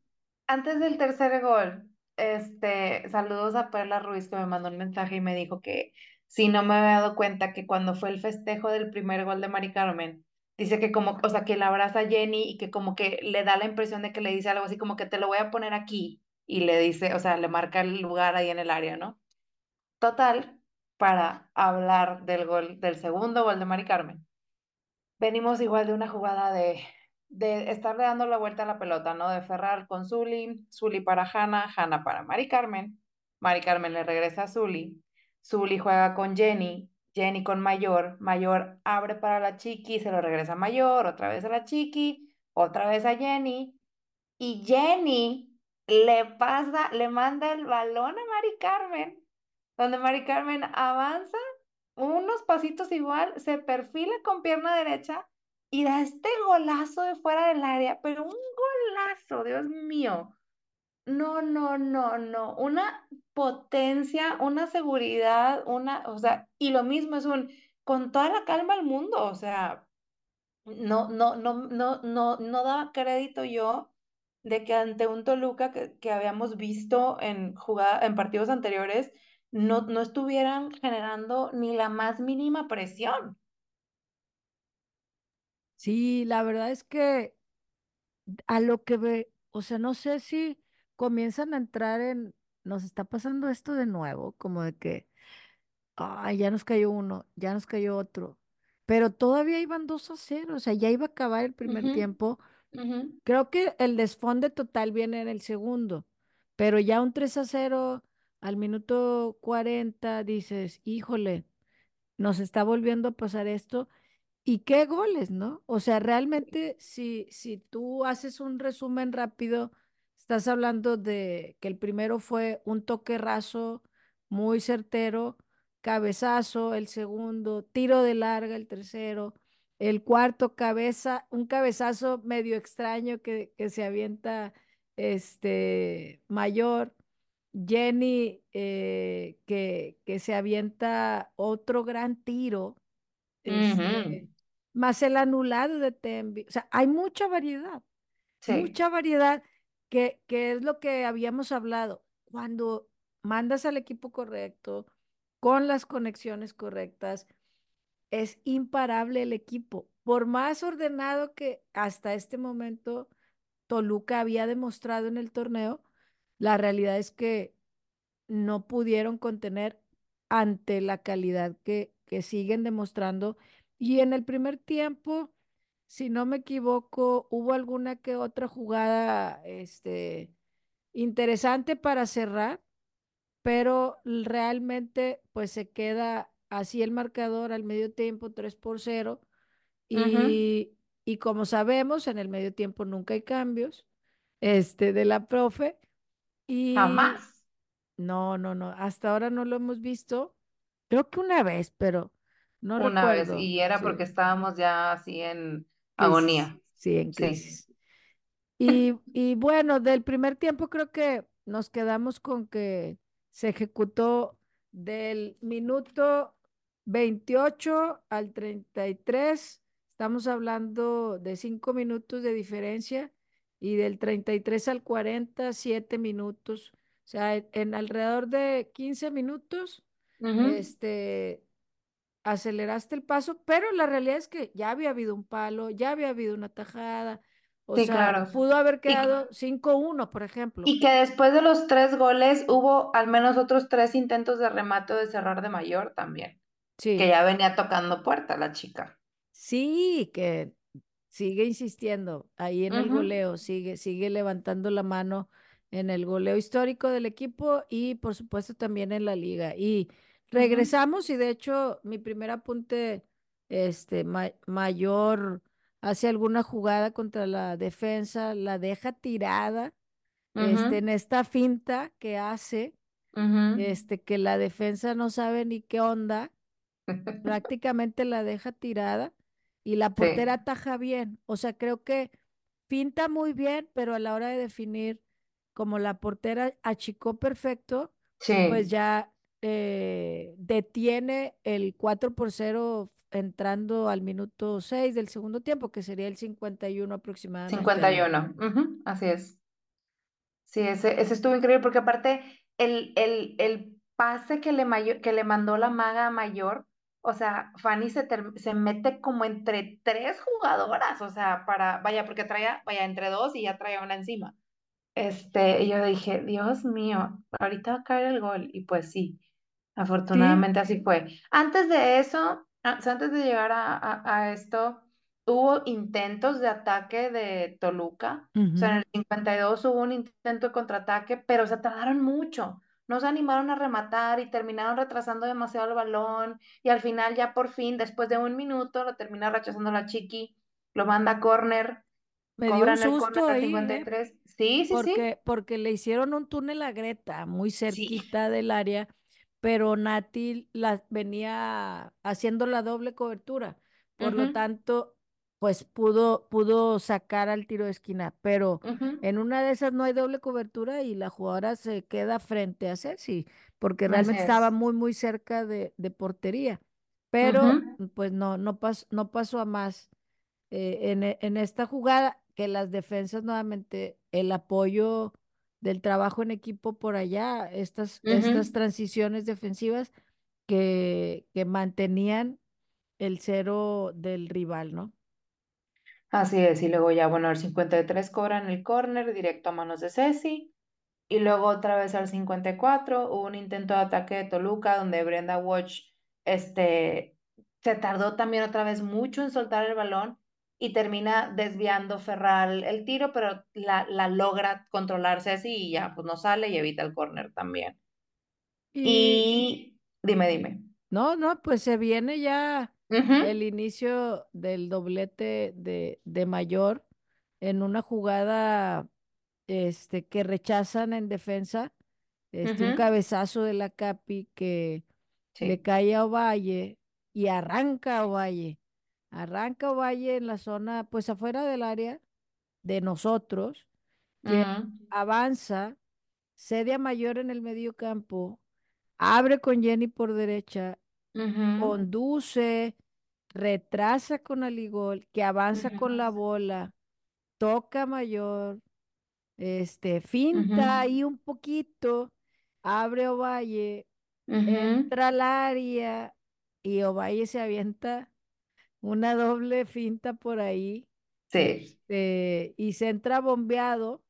antes del tercer gol, este, saludos a Perla Ruiz que me mandó un mensaje y me dijo que si no me había dado cuenta que cuando fue el festejo del primer gol de Mari Carmen, dice que como, o sea, que la abraza a Jenny y que como que le da la impresión de que le dice algo así como que te lo voy a poner aquí y le dice, o sea, le marca el lugar ahí en el área, ¿no? Total, para hablar del gol, del segundo gol de Mari Carmen. Venimos igual de una jugada de, de estarle dando la vuelta a la pelota, ¿no? De Ferrar con Zuli, Zuli para Hanna, Hanna para Mari Carmen, Mari Carmen le regresa a Zuli, Zuli juega con Jenny, Jenny con Mayor, Mayor abre para la Chiqui, se lo regresa a Mayor, otra vez a la Chiqui, otra vez a Jenny, y Jenny le pasa, le manda el balón a Mari Carmen, donde Mari Carmen avanza unos pasitos igual, se perfila con pierna derecha y da este golazo de fuera del área, pero un golazo, Dios mío. No, no, no, no. Una potencia, una seguridad, una, o sea, y lo mismo es un, con toda la calma del mundo, o sea, no, no, no, no, no, no daba crédito yo de que ante un Toluca que, que habíamos visto en jugada, en partidos anteriores, no, no estuvieran generando ni la más mínima presión. Sí, la verdad es que a lo que ve, o sea, no sé si comienzan a entrar en, nos está pasando esto de nuevo, como de que, ay, ya nos cayó uno, ya nos cayó otro, pero todavía iban 2 a 0, o sea, ya iba a acabar el primer tiempo. Creo que el desfonde total viene en el segundo, pero ya un 3 a 0 al minuto 40 dices, híjole, nos está volviendo a pasar esto. ¿Y qué goles, no? O sea, realmente, si, si tú haces un resumen rápido, estás hablando de que el primero fue un toque raso, muy certero, cabezazo, el segundo, tiro de larga, el tercero, el cuarto, cabeza, un cabezazo medio extraño que, que se avienta este mayor. Jenny, eh, que, que se avienta otro gran tiro este, más el anulado de Tembi. O sea, hay mucha variedad, Sí. mucha variedad que, que es lo que habíamos hablado. Cuando mandas al equipo correcto, con las conexiones correctas, es imparable el equipo. Por más ordenado que hasta este momento Toluca había demostrado en el torneo, la realidad es que no pudieron contener ante la calidad que, que siguen demostrando. Y en el primer tiempo, si no me equivoco, hubo alguna que otra jugada este, interesante para cerrar, pero realmente pues se queda así el marcador al medio tiempo, 3 por 0. Ujú, Y, y como sabemos, en el medio tiempo nunca hay cambios este, de la profe. Y Jamás. no, no, no, hasta ahora no lo hemos visto. Creo que una vez, pero no Una vez. recuerdo. Y era porque estábamos ya así en agonía. sí, en Sí. crisis. Y, y bueno, del primer tiempo creo que nos quedamos con que se ejecutó del minuto 28 al 33. Estamos hablando de cinco minutos de diferencia y del 33 al 40, siete minutos. O sea, en, en alrededor de 15 minutos, Ujú, este, aceleraste el paso, pero la realidad es que ya había habido un palo, ya había habido una tajada, o Sí, sea, claro. pudo haber quedado cinco uno, por ejemplo. y que después de los tres goles hubo al menos otros tres intentos de remate de cerrar de mayor también, que Sí, ya venía tocando puerta la chica. sí, que sigue insistiendo ahí en el goleo, sigue, sigue levantando la mano en el goleo histórico del equipo y por supuesto también en la liga. Y regresamos y de hecho mi primer apunte este, ma- mayor hace alguna jugada contra la defensa, la deja tirada, este, en esta finta que hace, este, que la defensa no sabe ni qué onda, prácticamente la deja tirada y la portera ataja bien. O sea, creo que pinta muy bien, pero a la hora de definir, como la portera achicó perfecto, pues ya eh, detiene el 4 por 0 entrando al minuto 6 del segundo tiempo, que sería el 51 aproximadamente. 51, así es. Sí, ese, ese estuvo increíble porque aparte el, el, el pase que le, que le mandó la maga mayor, o sea, Fanny se, se mete como entre tres jugadoras, o sea, para, vaya, porque traía, vaya, entre dos y ya traía una encima. Este, yo dije, Dios mío, ahorita va a caer el gol. Y pues sí, afortunadamente así fue. Antes de eso, antes de llegar a, a, esto, hubo intentos de ataque de Toluca. O sea, en el 52 hubo un intento de contraataque, pero se tardaron mucho. No se animaron a rematar y terminaron retrasando demasiado el balón. Y al final, ya por fin, después de un minuto, lo termina rechazando la Chiqui, lo manda a córner. Me dio un susto ahí, ¿eh? Sí, sí, porque, sí. Porque le hicieron un túnel a Greta, muy cerquita del área, pero Nati la, venía haciendo la doble cobertura. Por lo tanto, pues pudo, pudo sacar al tiro de esquina, pero en una de esas no hay doble cobertura y la jugadora se queda frente a Ceci, porque realmente estaba muy, muy cerca de, de portería. Pero pues no, no, no pasó a más. Eh, en, en esta jugada, que las defensas nuevamente, el apoyo del trabajo en equipo por allá, estas, estas transiciones defensivas que, que mantenían el cero del rival, ¿no? Así es, y luego ya, bueno, el 53 cobran el córner directo a manos de Ceci, y luego otra vez al 54 hubo un intento de ataque de Toluca donde Brenda Watch este, se tardó también otra vez mucho en soltar el balón y termina desviando Ferral el tiro, pero la, la logra controlarse así y ya pues no sale y evita el córner también. Y... dime, dime. No, no, pues se viene ya el inicio del doblete de, de Mayor en una jugada este, que rechazan en defensa, este, un cabezazo de la Capi que le cae a Ovalle y arranca a Ovalle Arranca Valle en la zona, pues afuera del área de nosotros, que avanza, cede a Mayor en el medio campo, abre con Jenny por derecha, conduce, retrasa con Aligol, que avanza con la bola, toca Mayor, este, finta ahí un poquito, abre Ovalle, entra al área y Ovalle se avienta una doble finta por ahí. Sí. Este, y se entra bombeado,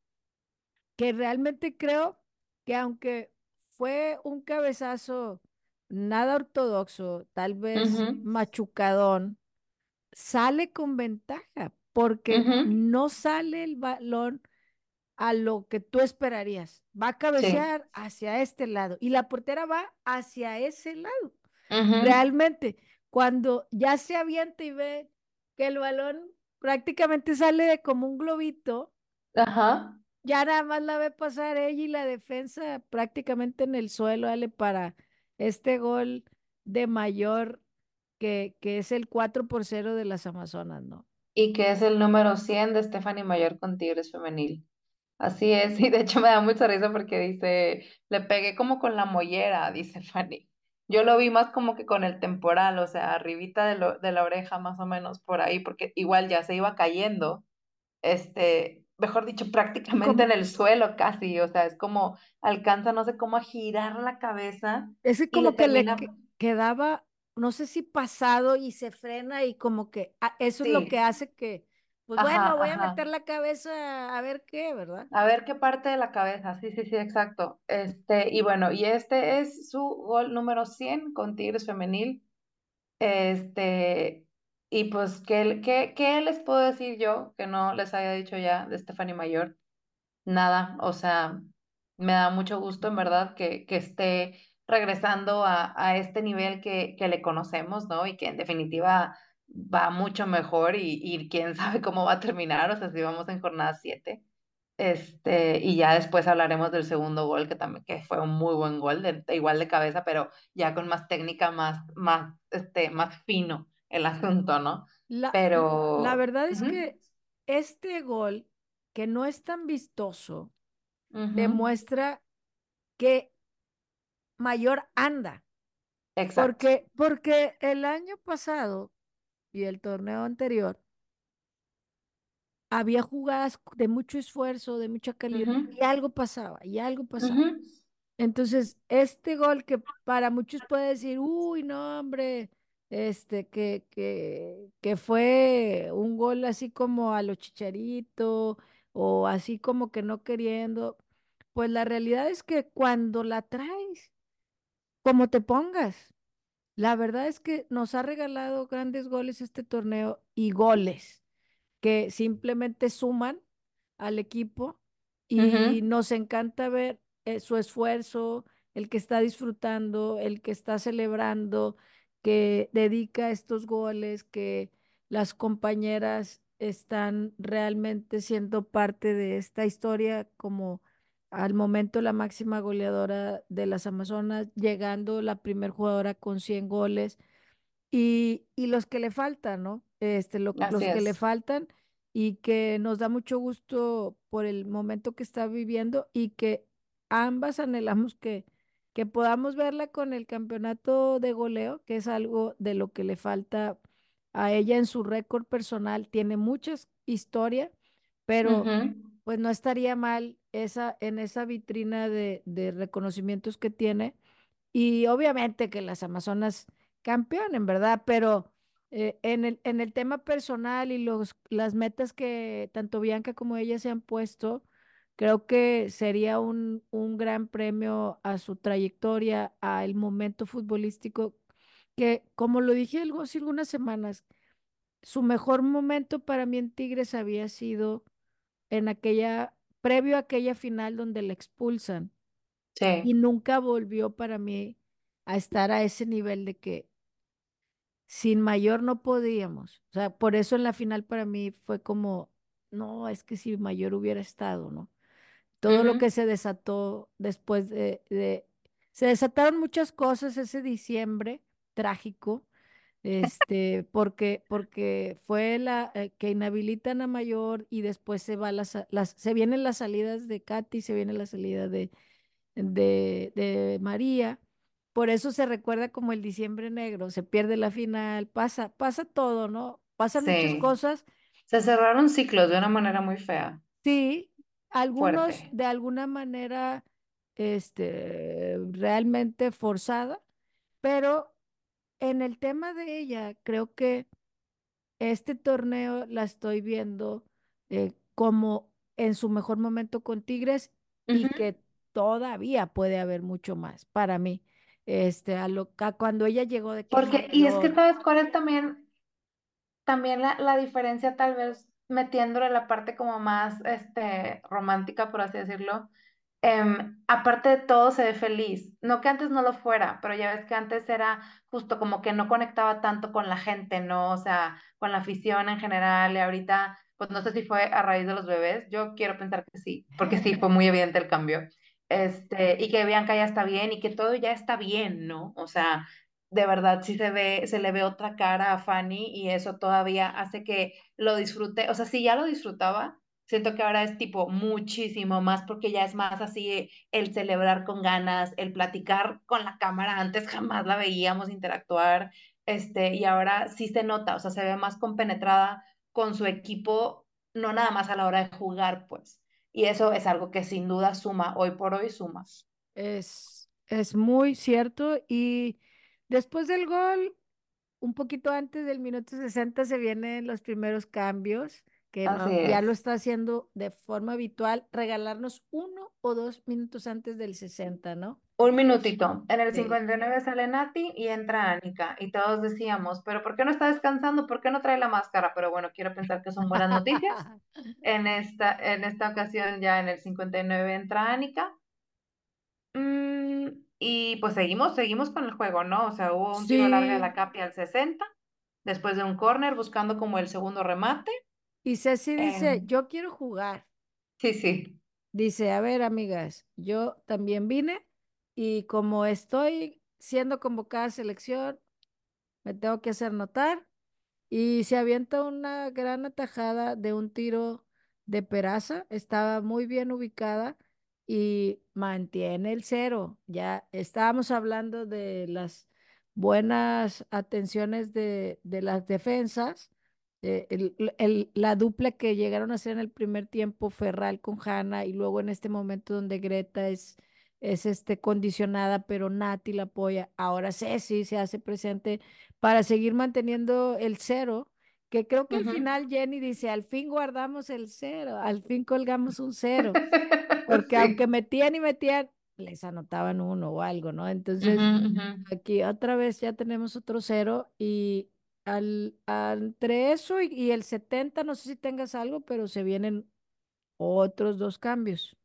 que realmente creo que aunque fue un cabezazo nada ortodoxo, tal vez machucadón, sale con ventaja, porque no sale el balón a lo que tú esperarías. Va a cabecear hacia este lado y la portera va hacia ese lado. Realmente, cuando ya se avienta y ve que el balón prácticamente sale como un globito, Ajá. ya nada más la ve pasar ella y la defensa prácticamente en el suelo, dale para este gol de mayor que, que es el 4 por 0 de las Amazonas, ¿no? Y que es el número 100 de Stephanie Mayor con Tigres Femenil. Así es, y de hecho me da mucha risa porque dice, le pegué como con la mollera, dice Fanny. Yo lo vi más como que con el temporal, o sea, arribita de, lo, de la oreja más o menos por ahí, porque igual ya se iba cayendo, este, mejor dicho, prácticamente en el suelo casi, o sea, es como alcanza, no sé cómo, a girar la cabeza. Es como que le quedaba, no sé si pasado y se frena y como que ah, eso es lo que hace que, pues bueno, voy a meter la cabeza a ver qué, ¿verdad? A ver qué parte de la cabeza, sí, sí, sí, exacto. Este, y bueno, y este es su gol número 100 con Tigres Femenil. Este, y pues, ¿qué, qué, qué les puedo decir yo que no les haya dicho ya de Stephanie Mayor? Nada, o sea, me da mucho gusto en verdad que, que esté regresando a, a este nivel que, que le conocemos, ¿no? Y que en definitiva va mucho mejor y, y quién sabe cómo va a terminar, o sea, si vamos en jornada 7. Este, y ya después hablaremos del segundo gol, que también que fue un muy buen gol, de, igual de cabeza, pero ya con más técnica, más, más, este, más fino el asunto, ¿no? La, pero... la verdad es que este gol, que no es tan vistoso, demuestra que mayor anda. Exacto. Porque, porque el año pasado y el torneo anterior había jugadas de mucho esfuerzo, de mucha calidad, y algo pasaba, y algo pasaba. Entonces, este gol que para muchos puede decir, uy, no, hombre, este, que, que, que fue un gol así como a lo chicharito, o así como que no queriendo, pues la realidad es que cuando la traes, como te pongas, la verdad es que nos ha regalado grandes goles este torneo y goles que simplemente suman al equipo y nos encanta ver eh, su esfuerzo, el que está disfrutando, el que está celebrando, que dedica estos goles, que las compañeras están realmente siendo parte de esta historia como al momento la máxima goleadora de las Amazonas, llegando la primer jugadora con 100 goles y, y los que le faltan, ¿no? Este, los que le faltan y que nos da mucho gusto por el momento que está viviendo y que ambas anhelamos que, que podamos verla con el campeonato de goleo, que es algo de lo que le falta a ella en su récord personal. Tiene mucha historia, pero pues no estaría mal esa, en esa vitrina de, de reconocimientos que tiene. Y obviamente que las Amazonas campeonen, ¿verdad? Pero eh, en el, en el tema personal y los, las metas que tanto Bianca como ella se han puesto, creo que sería un, un gran premio a su trayectoria, al momento futbolístico, que como lo dije algo, hace algunas semanas, su mejor momento para mí en Tigres había sido en aquella, previo a aquella final donde la expulsan. Y nunca volvió para mí a estar a ese nivel de que sin mayor no podíamos. O sea, por eso en la final para mí fue como, no, es que si mayor hubiera estado, ¿no? Todo lo que se desató después de, de, se desataron muchas cosas ese diciembre trágico, este, porque, porque fue la eh, que inhabilitan a Mayor y después se va las, las, se vienen las salidas de Katy, se viene la salida de, de, de María por eso se recuerda como el diciembre negro, se pierde la final, pasa, pasa todo, ¿no? Pasan muchas cosas. Se cerraron ciclos de una manera muy fea. Sí, algunos de alguna manera, este, realmente forzada, pero en el tema de ella, creo que este torneo la estoy viendo eh, como en su mejor momento con Tigres y que todavía puede haber mucho más para mí este, a lo, cuando ella llegó de Porque, y es que sabes cuál es también, también la, la diferencia tal vez metiéndole la parte como más, este, romántica, por así decirlo, em, aparte de todo se ve feliz, no que antes no lo fuera, pero ya ves que antes era justo como que no conectaba tanto con la gente, ¿no? O sea, con la afición en general, y ahorita, pues no sé si fue a raíz de los bebés, yo quiero pensar que sí, porque sí, fue muy evidente el cambio este, y que Bianca ya está bien y que todo ya está bien, ¿no? O sea, de verdad sí se ve, se le ve otra cara a Fanny y eso todavía hace que lo disfrute, o sea, si ya lo disfrutaba, siento que ahora es tipo muchísimo más porque ya es más así el celebrar con ganas, el platicar con la cámara, antes jamás la veíamos interactuar, este, y ahora sí se nota, o sea, se ve más compenetrada con su equipo, no nada más a la hora de jugar, pues. Y eso es algo que sin duda suma, hoy por hoy suma. Es, es muy cierto. Y después del gol, un poquito antes del minuto 60 se vienen los primeros cambios, que ya lo está haciendo de forma habitual, regalarnos uno o dos minutos antes del 60, ¿no? Un minutito. En el 59 sale Nati y entra Anika. Y todos decíamos, pero ¿por qué no está descansando? ¿Por qué no trae la máscara? Pero bueno, quiero pensar que son buenas noticias. en, esta, en esta ocasión ya en el 59 entra Anika. Mm, y pues seguimos, seguimos con el juego, ¿no? O sea, hubo un tiro largo de la Capi al 60. después de un corner, buscando como el segundo remate. Y Ceci dice, Em, yo quiero jugar. sí, sí. Dice, a ver, amigas, yo también vine y como estoy siendo convocada a selección, me tengo que hacer notar. Y se avienta una gran atajada de un tiro de Peraza, estaba muy bien ubicada y mantiene el cero. Ya estábamos hablando de las buenas atenciones de, de las defensas. Eh, el- el- la dupla que llegaron a hacer en el primer tiempo, Ferral con Hanna, y luego en este momento donde Greta es, es este, condicionada, pero Nati la apoya. Ahora Ceci se hace presente para seguir manteniendo el cero, que creo que al final Jenny dice, al fin guardamos el cero, al fin colgamos un cero, porque Sí. aunque metían y metían, les anotaban uno o algo, ¿no? Entonces, Ujú, ujú. aquí otra vez ya tenemos otro cero y al, al- entre eso y, y el 70, no sé si tengas algo, pero se vienen otros dos cambios.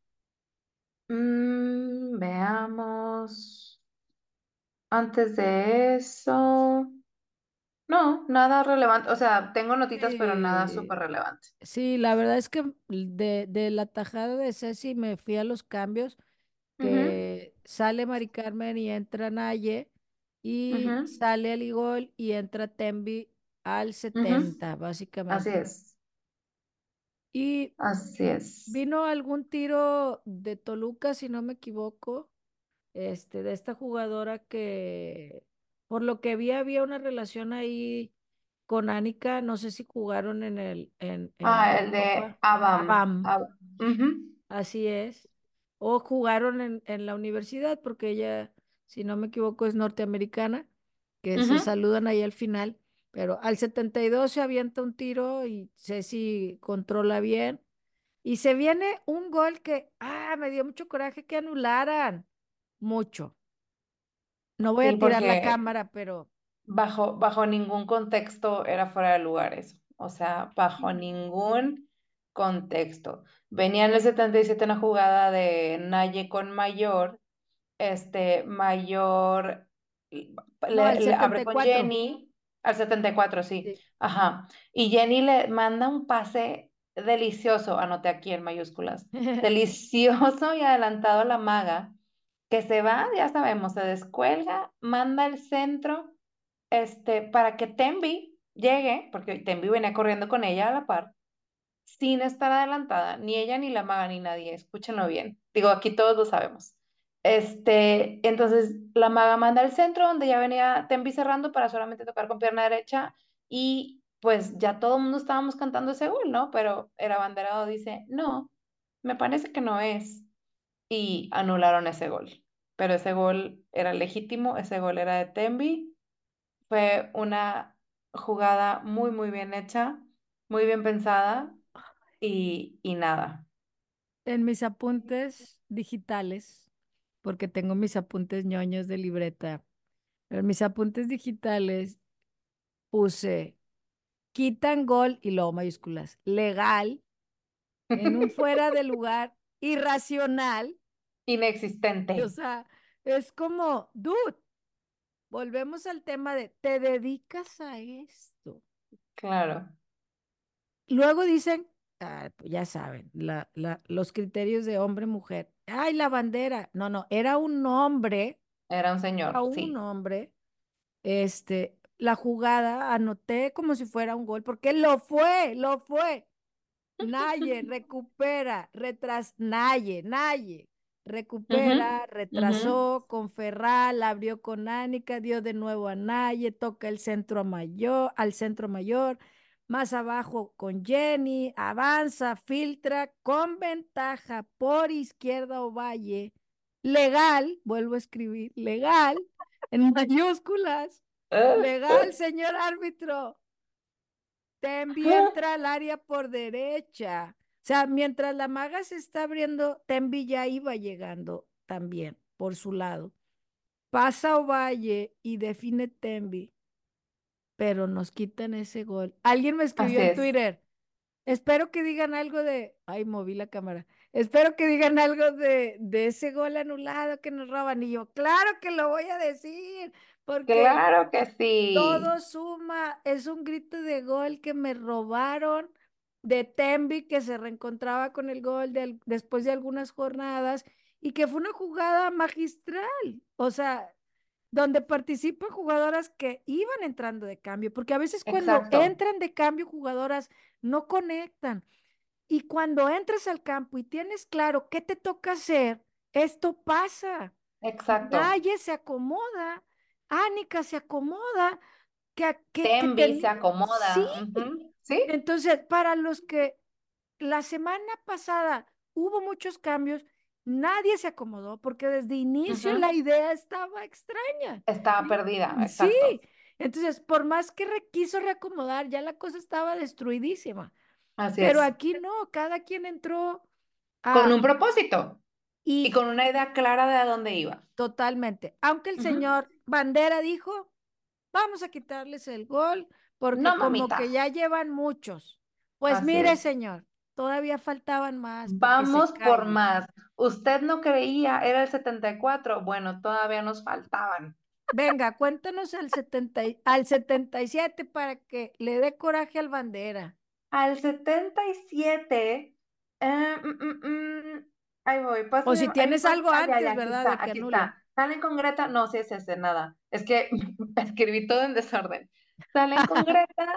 Mm, veamos. Antes de eso, no, nada relevante. O sea, tengo notitas, pero nada Sí, súper relevante. sí, la verdad es que de, de la tajada de Ceci me fui a los cambios. Ujú, que sale Mari Carmen y entra Naye y ujú, sale Aligol y entra Tembi al ujú. 70, Así básicamente. es, Y así es. vino algún tiro de Toluca, si no me equivoco, este, de esta jugadora que, por lo que vi, había una relación ahí con Anika, no sé si jugaron en el, en, en Ah, el de. Abam. Abam. Así es. O jugaron en, en la universidad, porque ella, si no me equivoco, es norteamericana, que se saludan ahí al final. Pero al 72 se avienta un tiro y Ceci controla bien. Y se viene un gol que, ah, me dio mucho coraje que anularan. Mucho. No voy Sí, a tirar la cámara, pero bajo, bajo ningún contexto era fuera de lugar eso. O sea, bajo ningún contexto. Venía en el 77 una jugada de Naye con Mayor este, Mayor no, le, abre con 74. Jenny, al 74 sí, Sí. ajá, y Jenny le manda un pase delicioso, anoté aquí en mayúsculas, delicioso y adelantado a la maga, que se va, ya sabemos, se descuelga, manda el centro, este, para que Tembi llegue, porque Tembi venía corriendo con ella a la par, sin estar adelantada, ni ella, ni la maga, ni nadie, escúchenlo bien. Digo, aquí todos lo sabemos. Este, entonces la maga manda al centro donde ya venía Tembi cerrando para solamente tocar con pierna derecha y pues ya todo el mundo estábamos cantando ese gol, ¿no? Pero el abanderado dice, no, me parece que no es. Y anularon ese gol. Pero ese gol era legítimo, ese gol era de Tembi. Fue una jugada muy, muy bien hecha, muy bien pensada y, y nada. En mis apuntes digitales, porque tengo mis apuntes ñoños de libreta, pero en mis apuntes digitales puse quitan gol y luego mayúsculas, legal, en un fuera de lugar irracional. O Inexistente, sea, es como, dude, volvemos al tema de, te dedicas a esto. claro. Luego dicen, ah, pues ya saben, la, la, los criterios de hombre-mujer. Ay, la bandera. No, no, era un hombre, Era un era señor, un sí. hombre. Este, la jugada anoté como si fuera un gol, porque lo fue, lo fue. Naye recupera, retras, Naye, Naye recupera, retrasó con Ferral, abrió con Ánica, dio de nuevo a Naye, toca el centro mayor, al centro mayor, más abajo con Jenny, avanza, filtra con ventaja por izquierda o valle, legal, vuelvo a escribir, legal, en mayúsculas, legal, señor árbitro. Tembi entra al área por derecha. O sea, mientras la maga se está abriendo, Tembi ya iba llegando también por su lado. Pasa Ovalle y define Tembi, pero nos quitan ese gol. Alguien me escribió Así en es. Twitter, Espero que digan algo de, ay, moví la cámara. Espero que digan algo de, de ese gol anulado que nos roban. Y yo, claro que lo voy a decir, porque Claro que sí. todo suma. Es un grito de gol que me robaron de Tembi, que se reencontraba con el gol de después de algunas jornadas y que fue una jugada magistral. O sea, donde participan jugadoras que iban entrando de cambio, porque a veces cuando Exacto. entran de cambio jugadoras no conectan. Y cuando entras al campo y tienes claro qué te toca hacer, esto pasa. Exacto. Nadie se acomoda, Ánica se acomoda, que, que, que Tembi se acomoda. Sí. ¿Sí? Entonces, para los que la semana pasada hubo muchos cambios, nadie se acomodó porque desde inicio la idea estaba extraña. Estaba Sí, perdida. Sí, Exacto. entonces por más que re- quiso reacomodar, ya la cosa estaba destruidísima. Así Pero es. aquí no, cada quien entró Con un propósito y y con una idea clara de a dónde iba. totalmente. Aunque el señor Bandera dijo, vamos a quitarles el gol porque No, como mamita. que ya llevan muchos. Pues Así mire, es. señor, todavía faltaban más Vamos por más. Usted no creía, era el 74. Bueno, todavía nos faltaban. Venga, cuéntanos al 70, y- al 77 para que le dé coraje al Bandera. Al 77, eh, mm, mm, mm, ahí voy. O pásale- si ahí tienes voy. algo Ah, antes, ya, ¿verdad? está, De que aquí anulen. está. ¿Salen con Greta? No, sí es ese, nada. Es que escribí todo en desorden. Salen con Greta,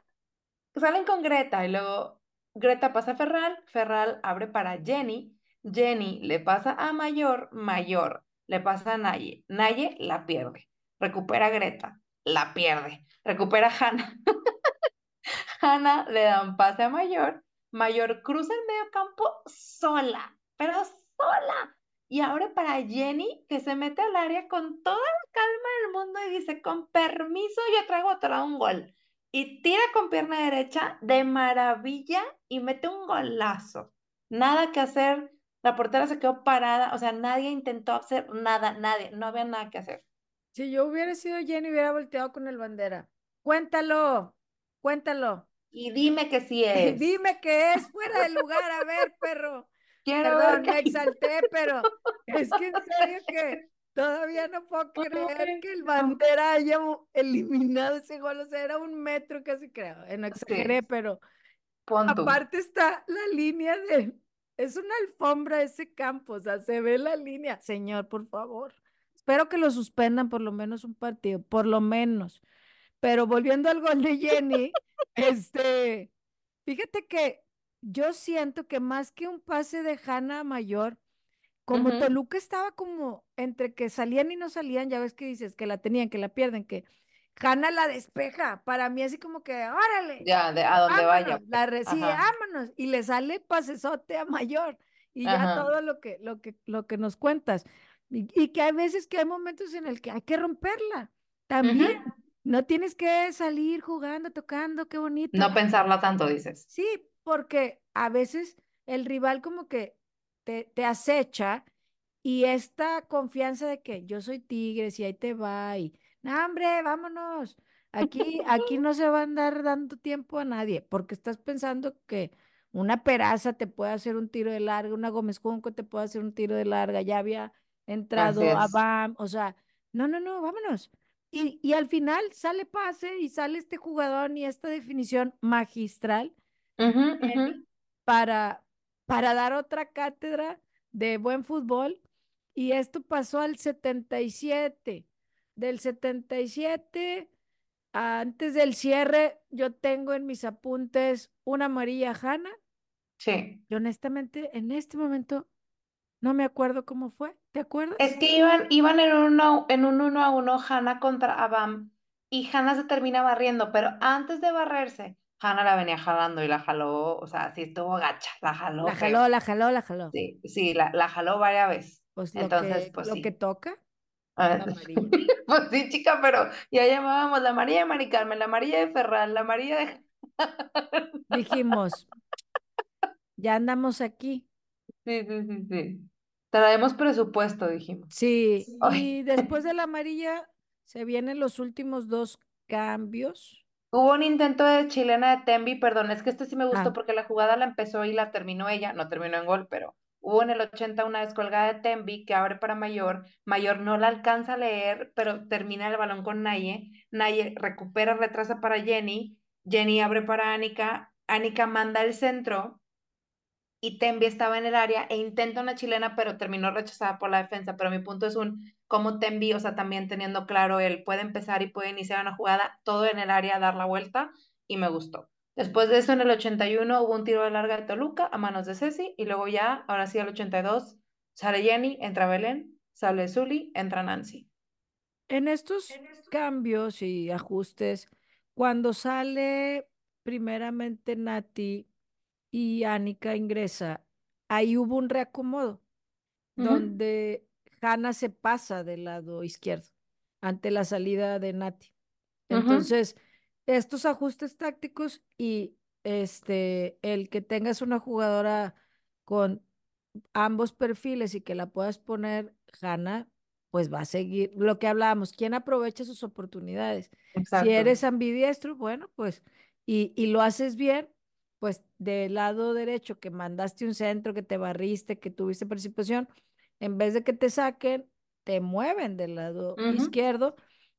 salen con Greta y luego Greta pasa a Ferral, Ferral abre para Jenny, Jenny le pasa a Mayor, Mayor le pasa a Naye, Naye la pierde, recupera a Greta, la pierde, recupera a Hannah, Hannah le dan pase a Mayor, Mayor cruza el medio campo sola, pero sola, y abre para Jenny que se mete al área con toda la calma del mundo y dice, con permiso yo traigo atrás un gol y tira con pierna derecha de maravilla y mete un golazo. Nada que hacer, la portera se quedó parada, o sea, nadie intentó hacer nada, nadie, no había nada que hacer. Si yo hubiera sido Jenny, hubiera volteado con el Bandera. Cuéntalo, cuéntalo. Y dime que sí es. Dime que es fuera de lugar. A ver, perro. Quiero Perdón, me exalté, pero es que en serio que todavía no puedo creer que el Bandera haya eliminado ese gol. O sea, era un metro casi creo. Eh, No exageré, Sí. pero aparte está la línea de... Es una alfombra ese campo, o sea, se ve la línea. Señor, por favor. Espero que lo suspendan por lo menos un partido, por lo menos. Pero volviendo al gol de Jenny, este, fíjate que yo siento que más que un pase de Hanna Mayor, como. Toluca estaba como entre que salían y no salían, ya ves que dices que la tenían, que la pierden, que Hanna la despeja. Para mí así como que, órale, Ya, de a donde vaya. vámonos, la recibe, vámonos, y le sale pasesote a Mayor, y ya Ajá. todo lo que, lo que, lo que nos cuentas. Y, y que hay veces que hay momentos en el que hay que romperla. También, no tienes que salir jugando, tocando, qué bonito. No pensarla tanto, dices. Sí, porque a veces el rival como que te, te acecha y esta confianza de que yo soy Tigres y ahí te va y, no, hombre, vámonos. Aquí, aquí no se va a andar dando tiempo a nadie, porque estás pensando que una Peraza te puede hacer un tiro de larga, una Gómez Junco te puede hacer un tiro de larga, ya había entrado a. BAM, o sea, no, no, no, vámonos. Y, y al final sale pase y sale este jugador y esta definición magistral para, para dar otra cátedra de buen fútbol. Y esto pasó al 77. Del 77, antes del cierre, yo tengo en mis apuntes una amarilla Hanna. Sí. Y honestamente, en este momento, no me acuerdo cómo fue. ¿Te acuerdas? Es que iban, iban en uno, en un uno a uno Hannah contra Abam y Hannah se termina barriendo, pero antes de barrerse, Hannah la venía jalando y la jaló, o sea, sí estuvo gacha, la jaló La feo. jaló, la jaló, la jaló. Sí, sí, la, la jaló varias veces. Pues Entonces, que, pues lo sí. que toca, Ah, la amarilla. Pues sí, chica, pero ya llamábamos la amarilla de Mari Carmen, la amarilla de Ferran, la amarilla de... Dijimos, ya andamos aquí. Sí, sí, sí, sí. Traemos presupuesto, dijimos. Sí, Ay. y después de la amarilla se vienen los últimos dos cambios. Hubo un intento de chilena de Tembi, perdón, es que este sí me gustó Ah, porque la jugada la empezó y la terminó ella, no terminó en gol, pero hubo en el 80 una descolgada de Tembi que abre para Mayor, Mayor no la alcanza a leer, pero termina el balón con Naye, Naye recupera, retrasa para Jenny, Jenny abre para Anika, Anika manda el centro y Tembi estaba en el área e intenta una chilena, pero terminó rechazada por la defensa. Pero mi punto es un, como Tembi, o sea, también teniendo claro, él puede empezar y puede iniciar una jugada, todo en el área, dar la vuelta, y me gustó. Después de eso, en el 81 hubo un tiro de larga de Toluca a manos de Ceci, y luego ya, ahora sí, al 82, sale Jenny, entra Belén, sale Zully, entra Nancy. En estos cambios y ajustes, cuando sale primeramente Nati y Anika ingresa, ahí hubo un reacomodo donde Hanna se pasa del lado izquierdo ante la salida de Nati. Entonces, estos ajustes tácticos y este, el que tengas una jugadora con ambos perfiles y que la puedas poner, Hanna, pues va a seguir lo que hablábamos, ¿quién aprovecha sus oportunidades? Si eres ambidiestro, bueno, pues, y, y lo haces bien, pues del lado derecho que mandaste un centro, que te barriste, que tuviste participación, en vez de que te saquen, te mueven del lado izquierdo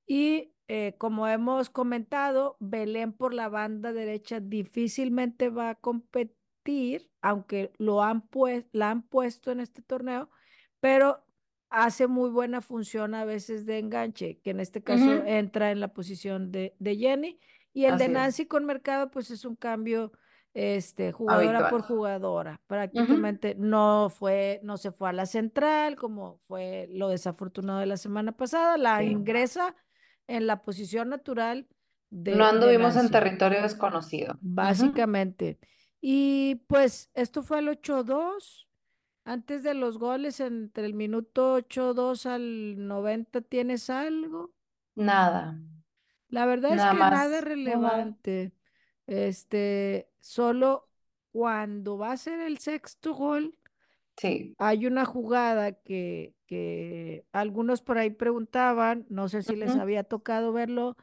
y eh, como hemos comentado, Belén por la banda derecha difícilmente va a competir, aunque lo han la han puesto en este torneo, pero hace muy buena función a veces de enganche, que en este caso ujú, entra en la posición de, de Jenny. Y el de Así es, Nancy con Mercado, pues es un cambio este, jugadora por habitual. jugadora. Ujú, Prácticamente no fue, no se fue a la central, como fue lo desafortunado de la semana pasada, la Sí. ingresa en la posición natural No de, de anduvimos en territorio desconocido. Básicamente. Y pues esto fue el 8-2. Antes de los goles, entre el minuto 8-2 al 90, ¿tienes algo? Nada, La verdad es que nada más. Relevante. Este, solo cuando va a ser el sexto gol, Sí. hay una jugada que, que algunos por ahí preguntaban, no sé si les había tocado verlo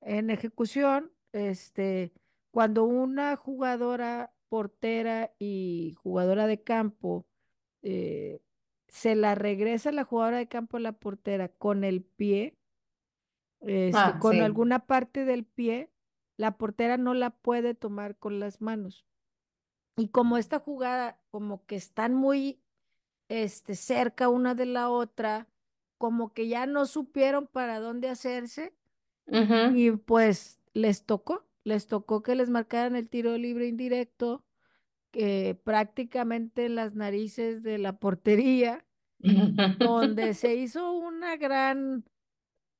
en ejecución, este, cuando una jugadora portera y jugadora de campo eh, se la regresa la jugadora de campo a la portera con el pie este, Ah, con sí. alguna parte del pie, la portera no la puede tomar con las manos. Y como esta jugada, como que están muy este, cerca una de la otra, como que ya no supieron para dónde hacerse y pues les tocó, les tocó que les marcaran el tiro libre indirecto, que prácticamente en las narices de la portería, donde se hizo una gran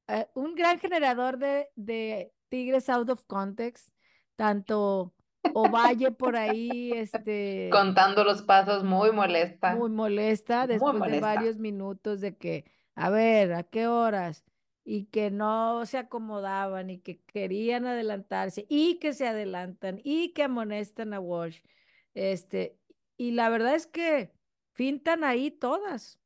eh, un gran generador de, de tigres out of context, tanto Ovalle por ahí, este, Contando los pasos, muy muy molesta, molesta muy después de molesta. varios minutos de que, a ver, ¿a qué horas? Y que no se acomodaban y que querían adelantarse y que se adelantan y que amonestan a Walsh. Este, y la verdad es que fintan ahí todas,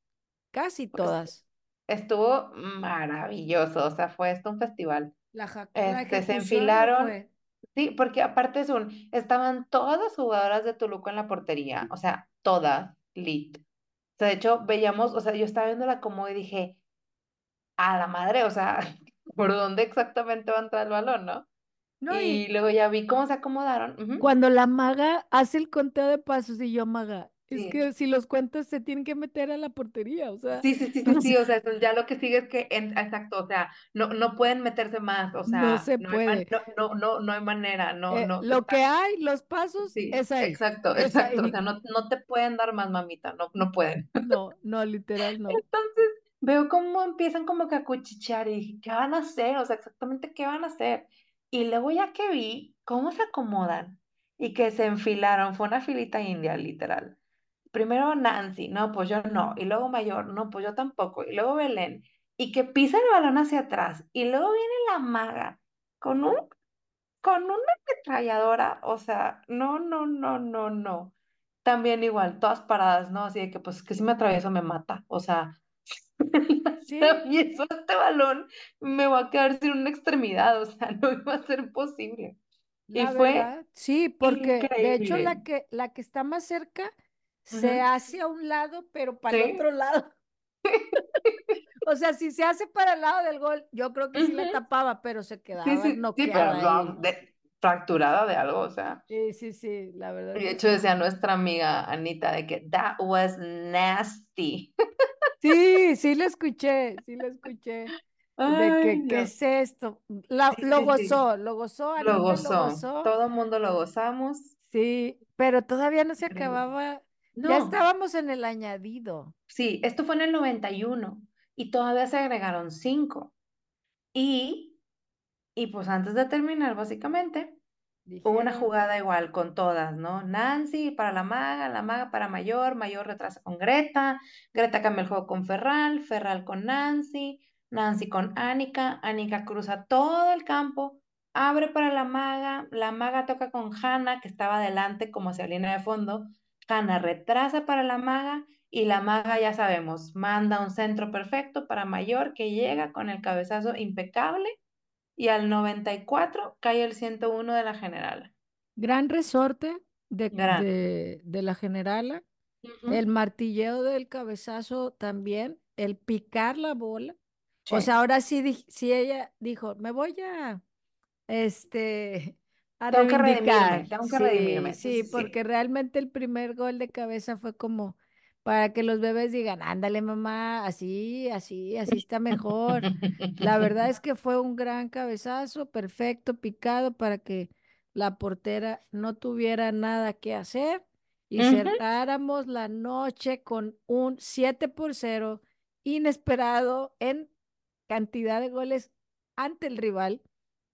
casi Pues todas. estuvo maravilloso, o sea, fue esto un festival. La, ja- la Este, se enfilaron. Sí, porque aparte es un, estaban todas las jugadoras de Toluca en la portería, o sea, todas, lit. O sea, de hecho, veíamos, o sea, yo estaba viendo la como y dije, a la madre, o sea, ¿por dónde exactamente va a entrar el balón, no? No, Y y, luego ya vi cómo se acomodaron. Cuando la maga hace el conteo de pasos y yo, maga, es que si los cuentas se tienen que meter a la portería, o sea, sí, sí, sí, sí, se, sí, o sea, ya lo que sigue es que, exacto, o sea, no, no pueden meterse más, o sea, se no hay, man- puede. no, no, no, no hay manera, no, Eh, no, lo que hay, los pasos, sí, es ahí, exacto, exacto, o sea, no, no te pueden dar más, mamita, no, no pueden. No, no, literal, no. Entonces, veo cómo empiezan como que a cuchichear y dije, ¿qué van a hacer? O sea, exactamente qué van a hacer. Y luego ya que vi cómo se acomodan y que se enfilaron, fue una filita india, literal. Primero Nancy, no, pues yo no. Y luego Mayor, no, pues yo tampoco. Y luego Belén. Y que pisa el balón hacia atrás. Y luego viene la maga con un, con una ametralladora. O sea, no, no, no, no, no. También igual, todas paradas, ¿no? Así de que pues que si me atravieso me mata. O sea, Sí. Y eso este balón, me voy a quedar sin una extremidad, o sea, no iba a ser posible. La y fue verdad, sí, porque de hecho la increíble. que, la que está más cerca se hace a un lado, pero para el otro lado. O sea, si se hace para el lado del gol, yo creo que sí la Ujú. tapaba, pero se quedaba sí, sí, no, de- fracturada de algo, o sea. Sí, sí, sí, la verdad Y de hecho decía nuestra amiga Anita de que that was nasty. Sí, sí lo escuché, sí lo escuché. De que, ¿qué es esto? La, Sí, lo sí, sí. gozó, lo gozó, Lo Anita lo gozó. gozó. Todo el mundo lo gozamos. Sí, pero todavía no se Increíble. Acababa. Ya No, estábamos en el añadido. sí, esto fue en el 91 y todavía se agregaron cinco. Y, y pues antes de terminar, básicamente, hubo una jugada igual con todas, ¿no? Nancy para la maga, la maga para Mayor, Mayor retrasa con Greta, Greta cambia el juego con Ferral, Ferral con Nancy, Nancy con Annika, Annika cruza todo el campo, abre para la maga, la maga toca con Hannah, que estaba adelante como hacia línea de fondo, Hannah retrasa para la maga y la maga, ya sabemos, manda un centro perfecto para Mayor que llega con el cabezazo impecable y al 94 cae el 101 de la general. gran resorte de, Gran. de, de la generala, el martilleo del cabezazo también, el picar la bola. O Sí. sea, ahora sí, sí ella dijo, me voy a, este, a Tengo que reivindicar. tengo que Sí, redimirme. Sí, porque realmente el primer gol de cabeza fue como para que los bebés digan, ándale mamá, así, así, así está mejor. La verdad es que fue un gran cabezazo, perfecto, picado para que la portera no tuviera nada que hacer y cerráramos la noche con un 7 por 0 inesperado en cantidad de goles ante el rival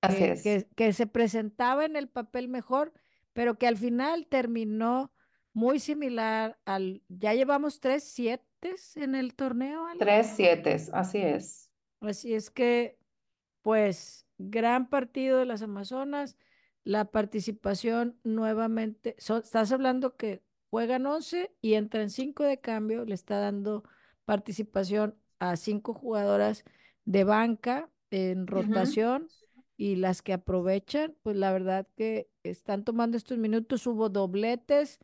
Así que, es. que, que se presentaba en el papel mejor, pero que al final terminó muy similar al, ya llevamos tres siete en el torneo. Tres siete, así es. Así es que, pues, gran partido de las Amazonas, la participación nuevamente, so- estás hablando que juegan 11 y entran 5 de cambio, le está dando participación a cinco jugadoras de banca en rotación y las que aprovechan, pues la verdad que están tomando estos minutos, hubo dobletes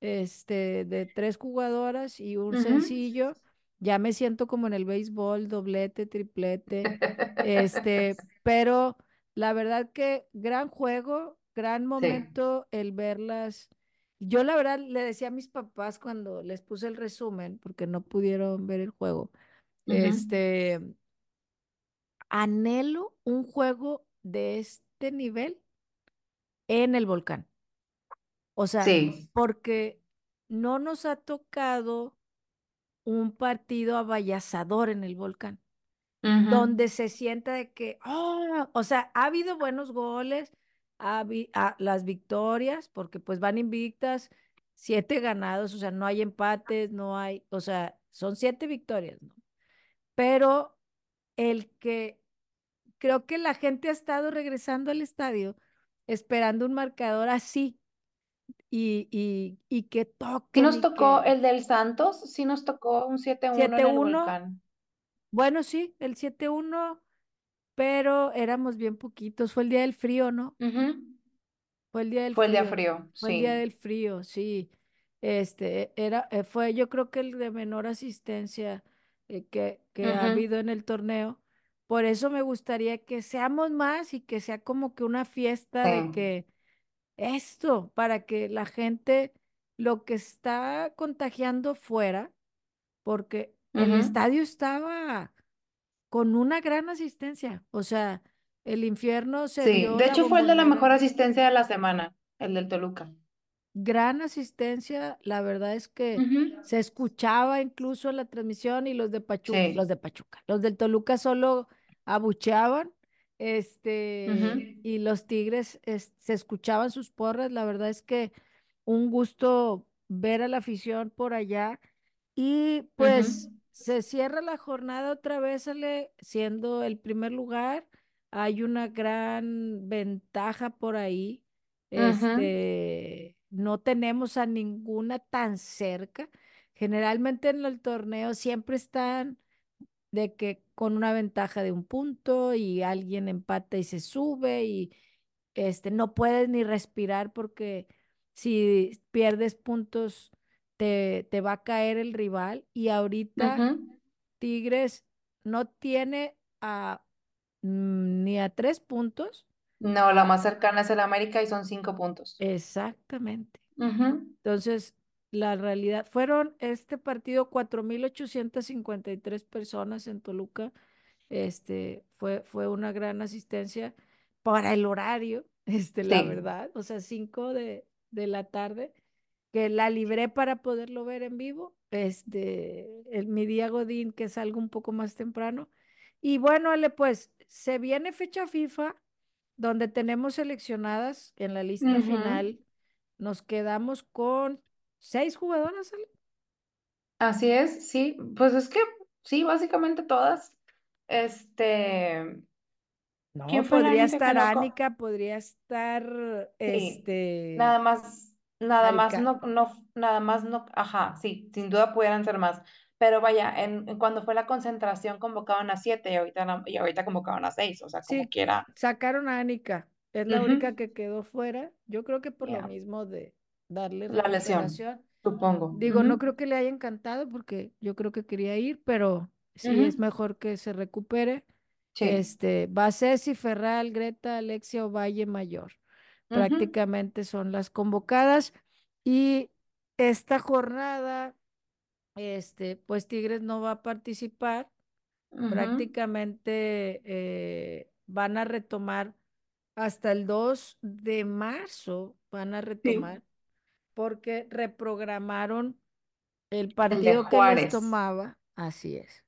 este, de tres jugadoras y un sencillo. Ya me siento como en el béisbol, doblete, triplete, este, pero la verdad que gran juego, gran Sí. momento el verlas. Yo la verdad le decía a mis papás cuando les puse el resumen, porque no pudieron ver el juego, este, anhelo un juego de este nivel en el volcán. O sea, Sí. porque no nos ha tocado un partido avallazador en el volcán, donde se sienta de que, oh, o sea, ha habido buenos goles, ha ah, las victorias, porque pues van invictas, siete ganados, o sea, no hay empates, no hay, o sea, son siete victorias, ¿no? Pero el que creo que la gente ha estado regresando al estadio esperando un marcador así y, y, y que Sí toquen nos tocó que el del Santos, sí nos tocó un 7-1 en el 7-1, volcán. bueno, sí, el 7-1, pero éramos bien poquitos, fue el día del frío, ¿no? Fue el día del Fue el día frío, frío, fue el día sí. del frío, sí. Este, era, eh, fue yo creo que el de menor asistencia eh, que, que ha habido en el torneo. Por eso me gustaría que seamos más y que sea como que una fiesta de que esto, para que la gente lo que está contagiando fuera, porque el estadio estaba con una gran asistencia, o sea, el infierno se Sí, de hecho fue el de la mejor asistencia de la semana, el del Toluca. gran asistencia, la verdad es que se escuchaba incluso en la transmisión y los de Pachuca, los de Pachuca, los del Toluca solo abucheaban, este, y los Tigres es- se escuchaban sus porras, la verdad es que un gusto ver a la afición por allá. Y pues se cierra la jornada otra vez, Ale, siendo el primer lugar, hay una gran ventaja por ahí. Este, no tenemos a ninguna tan cerca. Generalmente en el torneo siempre están de que con una ventaja de un punto y alguien empata y se sube y este, no puedes ni respirar porque si pierdes puntos te, te va a caer el rival y ahorita Tigres no tiene a, mm, ni a tres puntos. No, la más cercana es el América y son cinco puntos. Exactamente. Entonces, la realidad, fueron este partido 4.853 personas en Toluca. Este, fue, fue una gran asistencia para el horario, este, la verdad, o sea, 5 de, de la tarde, que la libré para poderlo ver en vivo, este, el, mi día Godín, que es algo un poco más temprano. Y bueno, Ale, pues se viene fecha FIFA, donde tenemos seleccionadas en la lista final, nos quedamos con seis jugadoras, Ale. Así es, sí, pues es que sí, básicamente todas. Este, no, podría estar Anika, podría estar este nada más, nada más no, no, nada más no, ajá, sí, sin duda pudieran ser más. Pero vaya, en, cuando fue la concentración convocaban a siete y ahorita, y ahorita convocaban a seis, o sea, como quiera. Sacaron a Anika, es la única que quedó fuera. Yo creo que por lo mismo de darle la lesión, supongo. Digo, no creo que le haya encantado porque yo creo que quería ir, pero sí es mejor que se recupere. Este, va Ceci, Ferral, Greta, Alexia Ovalle Mayor. Prácticamente son las convocadas. Y esta jornada, este, pues Tigres no va a participar. Prácticamente eh, van a retomar hasta el 2 de marzo, van a retomar, porque reprogramaron el partido que les tomaba. Así es.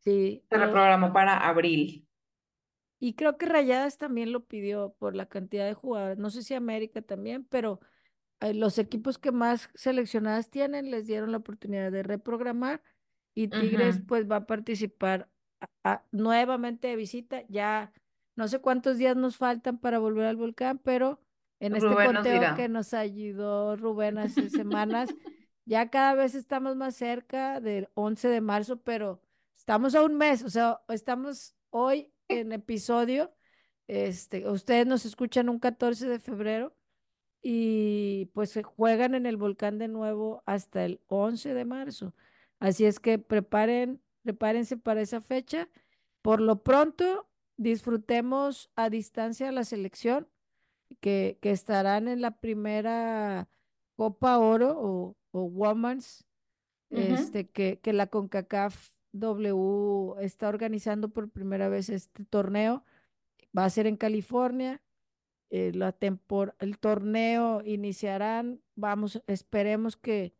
Sí. Se reprogramó para abril. Y creo que Rayadas también lo pidió por la cantidad de jugadores. No sé si América también, pero eh, los equipos que más seleccionadas tienen les dieron la oportunidad de reprogramar y Tigres pues va a participar nuevamente de visita. Ya no sé cuántos días nos faltan para volver al volcán, pero en este conteo que nos ayudó Rubén hace semanas, ya cada vez estamos más cerca del 11 de marzo, pero Estamos a un mes, o sea, estamos hoy en episodio, este, ustedes nos escuchan un 14 de febrero y pues se juegan en el volcán de nuevo hasta el 11 de marzo. Así es que preparen, prepárense para esa fecha. Por lo pronto, disfrutemos a distancia la selección que, que estarán en la primera Copa Oro o, o Women's, este, que, que la CONCACAF W está organizando por primera vez este torneo. Va a ser en California. Eh, la el torneo iniciarán. Vamos, esperemos que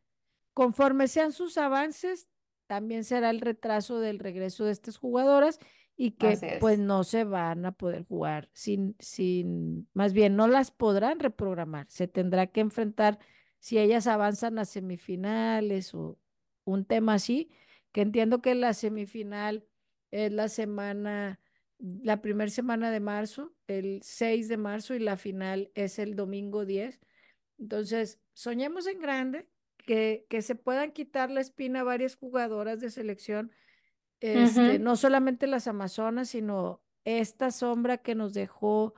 conforme sean sus avances, también será el retraso del regreso de estas jugadoras y que pues no se van a poder jugar sin, sin, más bien no las podrán reprogramar. Se tendrá que enfrentar si ellas avanzan a semifinales o un tema así que entiendo que la semifinal es la semana, la primera semana de marzo, el 6 de marzo, y la final es el domingo 10. Entonces, soñemos en grande, que, que se puedan quitar la espina a varias jugadoras de selección, este, no solamente las Amazonas, sino esta sombra que nos dejó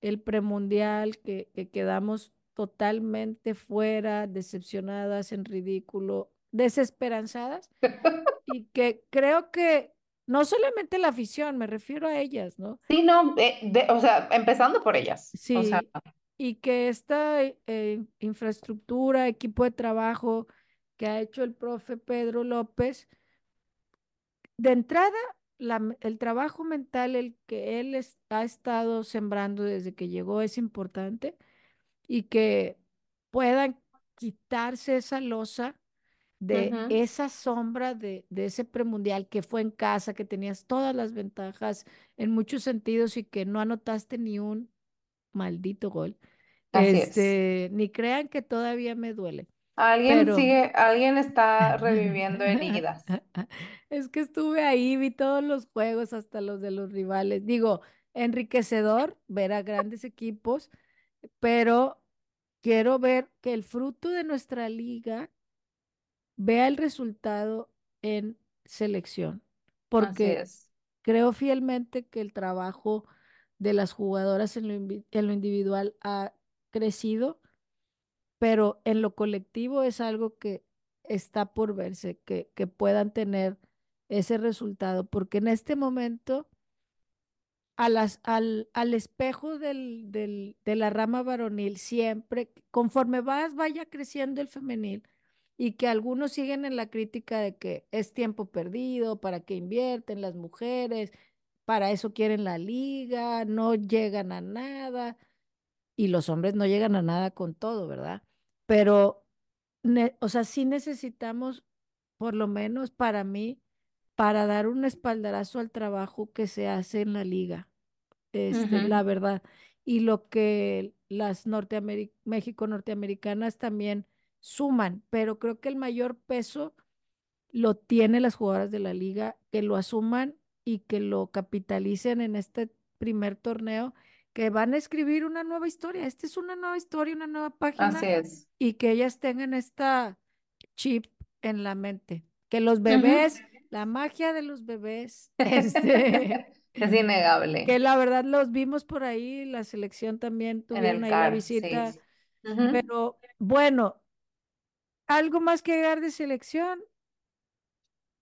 el premundial, que, que quedamos totalmente fuera, decepcionadas, en ridículo, desesperanzadas y que creo que no solamente la afición, me refiero a ellas, ¿no? Sí, no, o sea, empezando por ellas. Sí, y que esta eh, infraestructura, equipo de trabajo que ha hecho el profe Pedro López, de entrada, el trabajo mental, el que él ha estado sembrando desde que llegó es importante y que puedan quitarse esa losa de esa sombra de, de, ese premundial que fue en casa, que tenías todas las ventajas en muchos sentidos y que no anotaste ni un maldito gol. este, Ni crean que todavía me duele. Alguien sigue, alguien está reviviendo heridas. Es que estuve ahí, vi todos los juegos, hasta los de los rivales. Digo, enriquecedor ver a grandes equipos, pero quiero ver que el fruto de nuestra liga vea el resultado en selección, porque creo fielmente que el trabajo de las jugadoras en lo, en lo individual ha crecido, pero en lo colectivo es algo que está por verse, que, que puedan tener ese resultado, porque en este momento a al, al espejo del, del, de la rama varonil, siempre, conforme vas, vaya creciendo el femenil, y que algunos siguen en la crítica de que es tiempo perdido, para que invierten las mujeres, para eso quieren la liga, no llegan a nada, y los hombres no llegan a nada con todo, ¿verdad? Pero, o sea, sí necesitamos, por lo menos para mí, para dar un espaldarazo al trabajo que se hace en la liga, este, la verdad. Y lo que las México norteamericanas también suman, pero creo que el mayor peso lo tienen las jugadoras de la liga, que lo asuman y que lo capitalicen en este primer torneo, que van a escribir una nueva historia. Esta es una nueva historia, una nueva página. Así es. Y que ellas tengan esta chip en la mente. Que los bebés, la magia de los bebés, este, es innegable. Que la verdad los vimos por ahí, la selección también tuvieron ahí la visita. Pero bueno, ¿algo más que agregar de selección?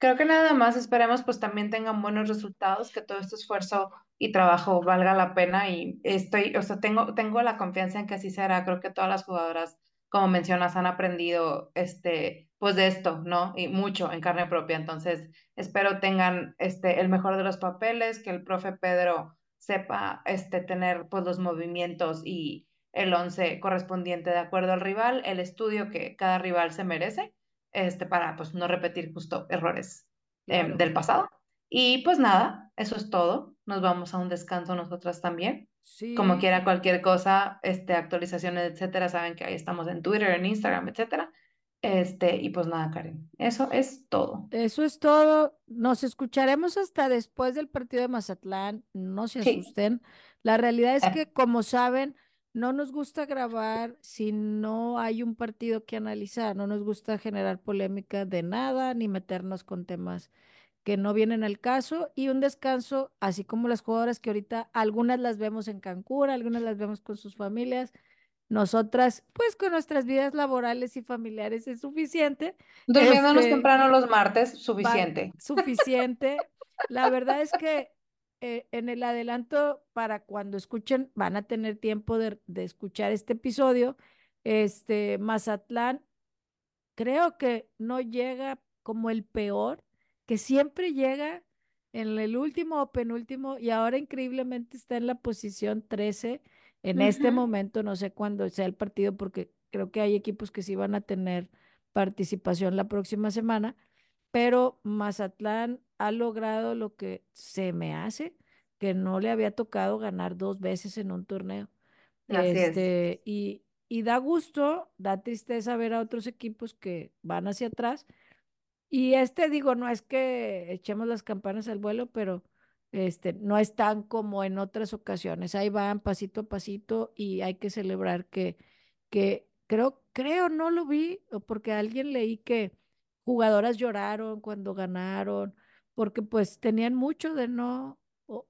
Creo que nada más esperemos pues también tengan buenos resultados, que todo este esfuerzo y trabajo valga la pena y estoy, o sea, tengo, tengo la confianza en que así será. Creo que todas las jugadoras, como mencionas, han aprendido este, pues de esto, ¿no? Y mucho en carne propia. Entonces, espero tengan este, el mejor de los papeles, que el profe Pedro sepa este, tener pues los movimientos y el once correspondiente de acuerdo al rival, el estudio que cada rival se merece este, para pues no repetir justo errores em, del pasado. Y pues nada, eso es todo. Nos vamos a un descanso nosotras también. Como quiera cualquier cosa, este, actualizaciones, etcétera, saben que ahí estamos en Twitter, en Instagram, etcétera. Este, y pues nada, Karen, eso es todo. Eso es todo. Nos escucharemos hasta después del partido de Mazatlán. No se asusten. La realidad es eh. que, como saben, no nos gusta grabar si no hay un partido que analizar, no nos gusta generar polémica de nada ni meternos con temas que no vienen al caso y un descanso, así como las jugadoras que ahorita algunas las vemos en Cancún, algunas las vemos con sus familias, nosotras pues con nuestras vidas laborales y familiares es suficiente. Durmiéndonos este, temprano los martes, suficiente. Suficiente. La verdad es que eh, en el adelanto, para cuando escuchen, van a tener tiempo de, escuchar este episodio. Este, Mazatlán, creo que no llega como el peor, que siempre llega en el último o penúltimo y ahora increíblemente está en la posición 13 en este momento, no sé cuándo sea el partido porque creo que hay equipos que sí van a tener participación la próxima semana, pero Mazatlán ha logrado lo que se me hace, que no le había tocado ganar dos veces en un torneo. este, y, y da gusto, da tristeza ver a otros equipos que van hacia atrás. Y este, digo, no es que echemos las campanas al vuelo, pero este, no están como en otras ocasiones. Ahí van pasito a pasito y hay que celebrar que, que creo, creo, no lo vi, porque alguien leí que jugadoras lloraron cuando ganaron, porque pues tenían mucho de no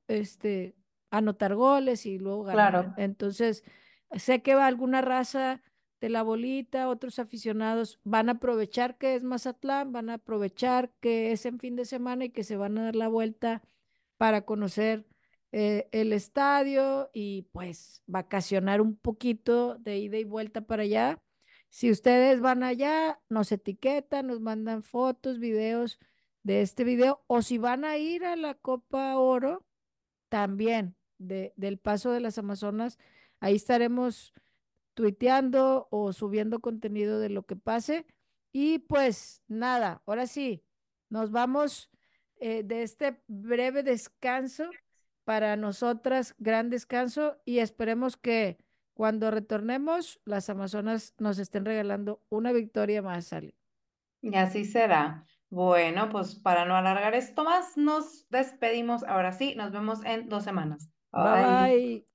este, anotar goles y luego ganar. Claro. Entonces, sé que va alguna raza de la bolita, otros aficionados van a aprovechar que es Mazatlán, van a aprovechar que es en fin de semana y que se van a dar la vuelta para conocer eh, el estadio y pues vacacionar un poquito de ida y vuelta para allá. Si ustedes van allá, nos etiquetan, nos mandan fotos, videos de este video, o si van a ir a la Copa Oro, también de, del paso de las Amazonas, ahí estaremos tuiteando o subiendo contenido de lo que pase. Y pues nada, ahora sí, nos vamos eh, de este breve descanso para nosotras, gran descanso, y esperemos que cuando retornemos, las Amazonas nos estén regalando una victoria más, Ali. Y así será. Bueno, pues para no alargar esto más, nos despedimos. Ahora sí, nos vemos en dos semanas. bye. bye.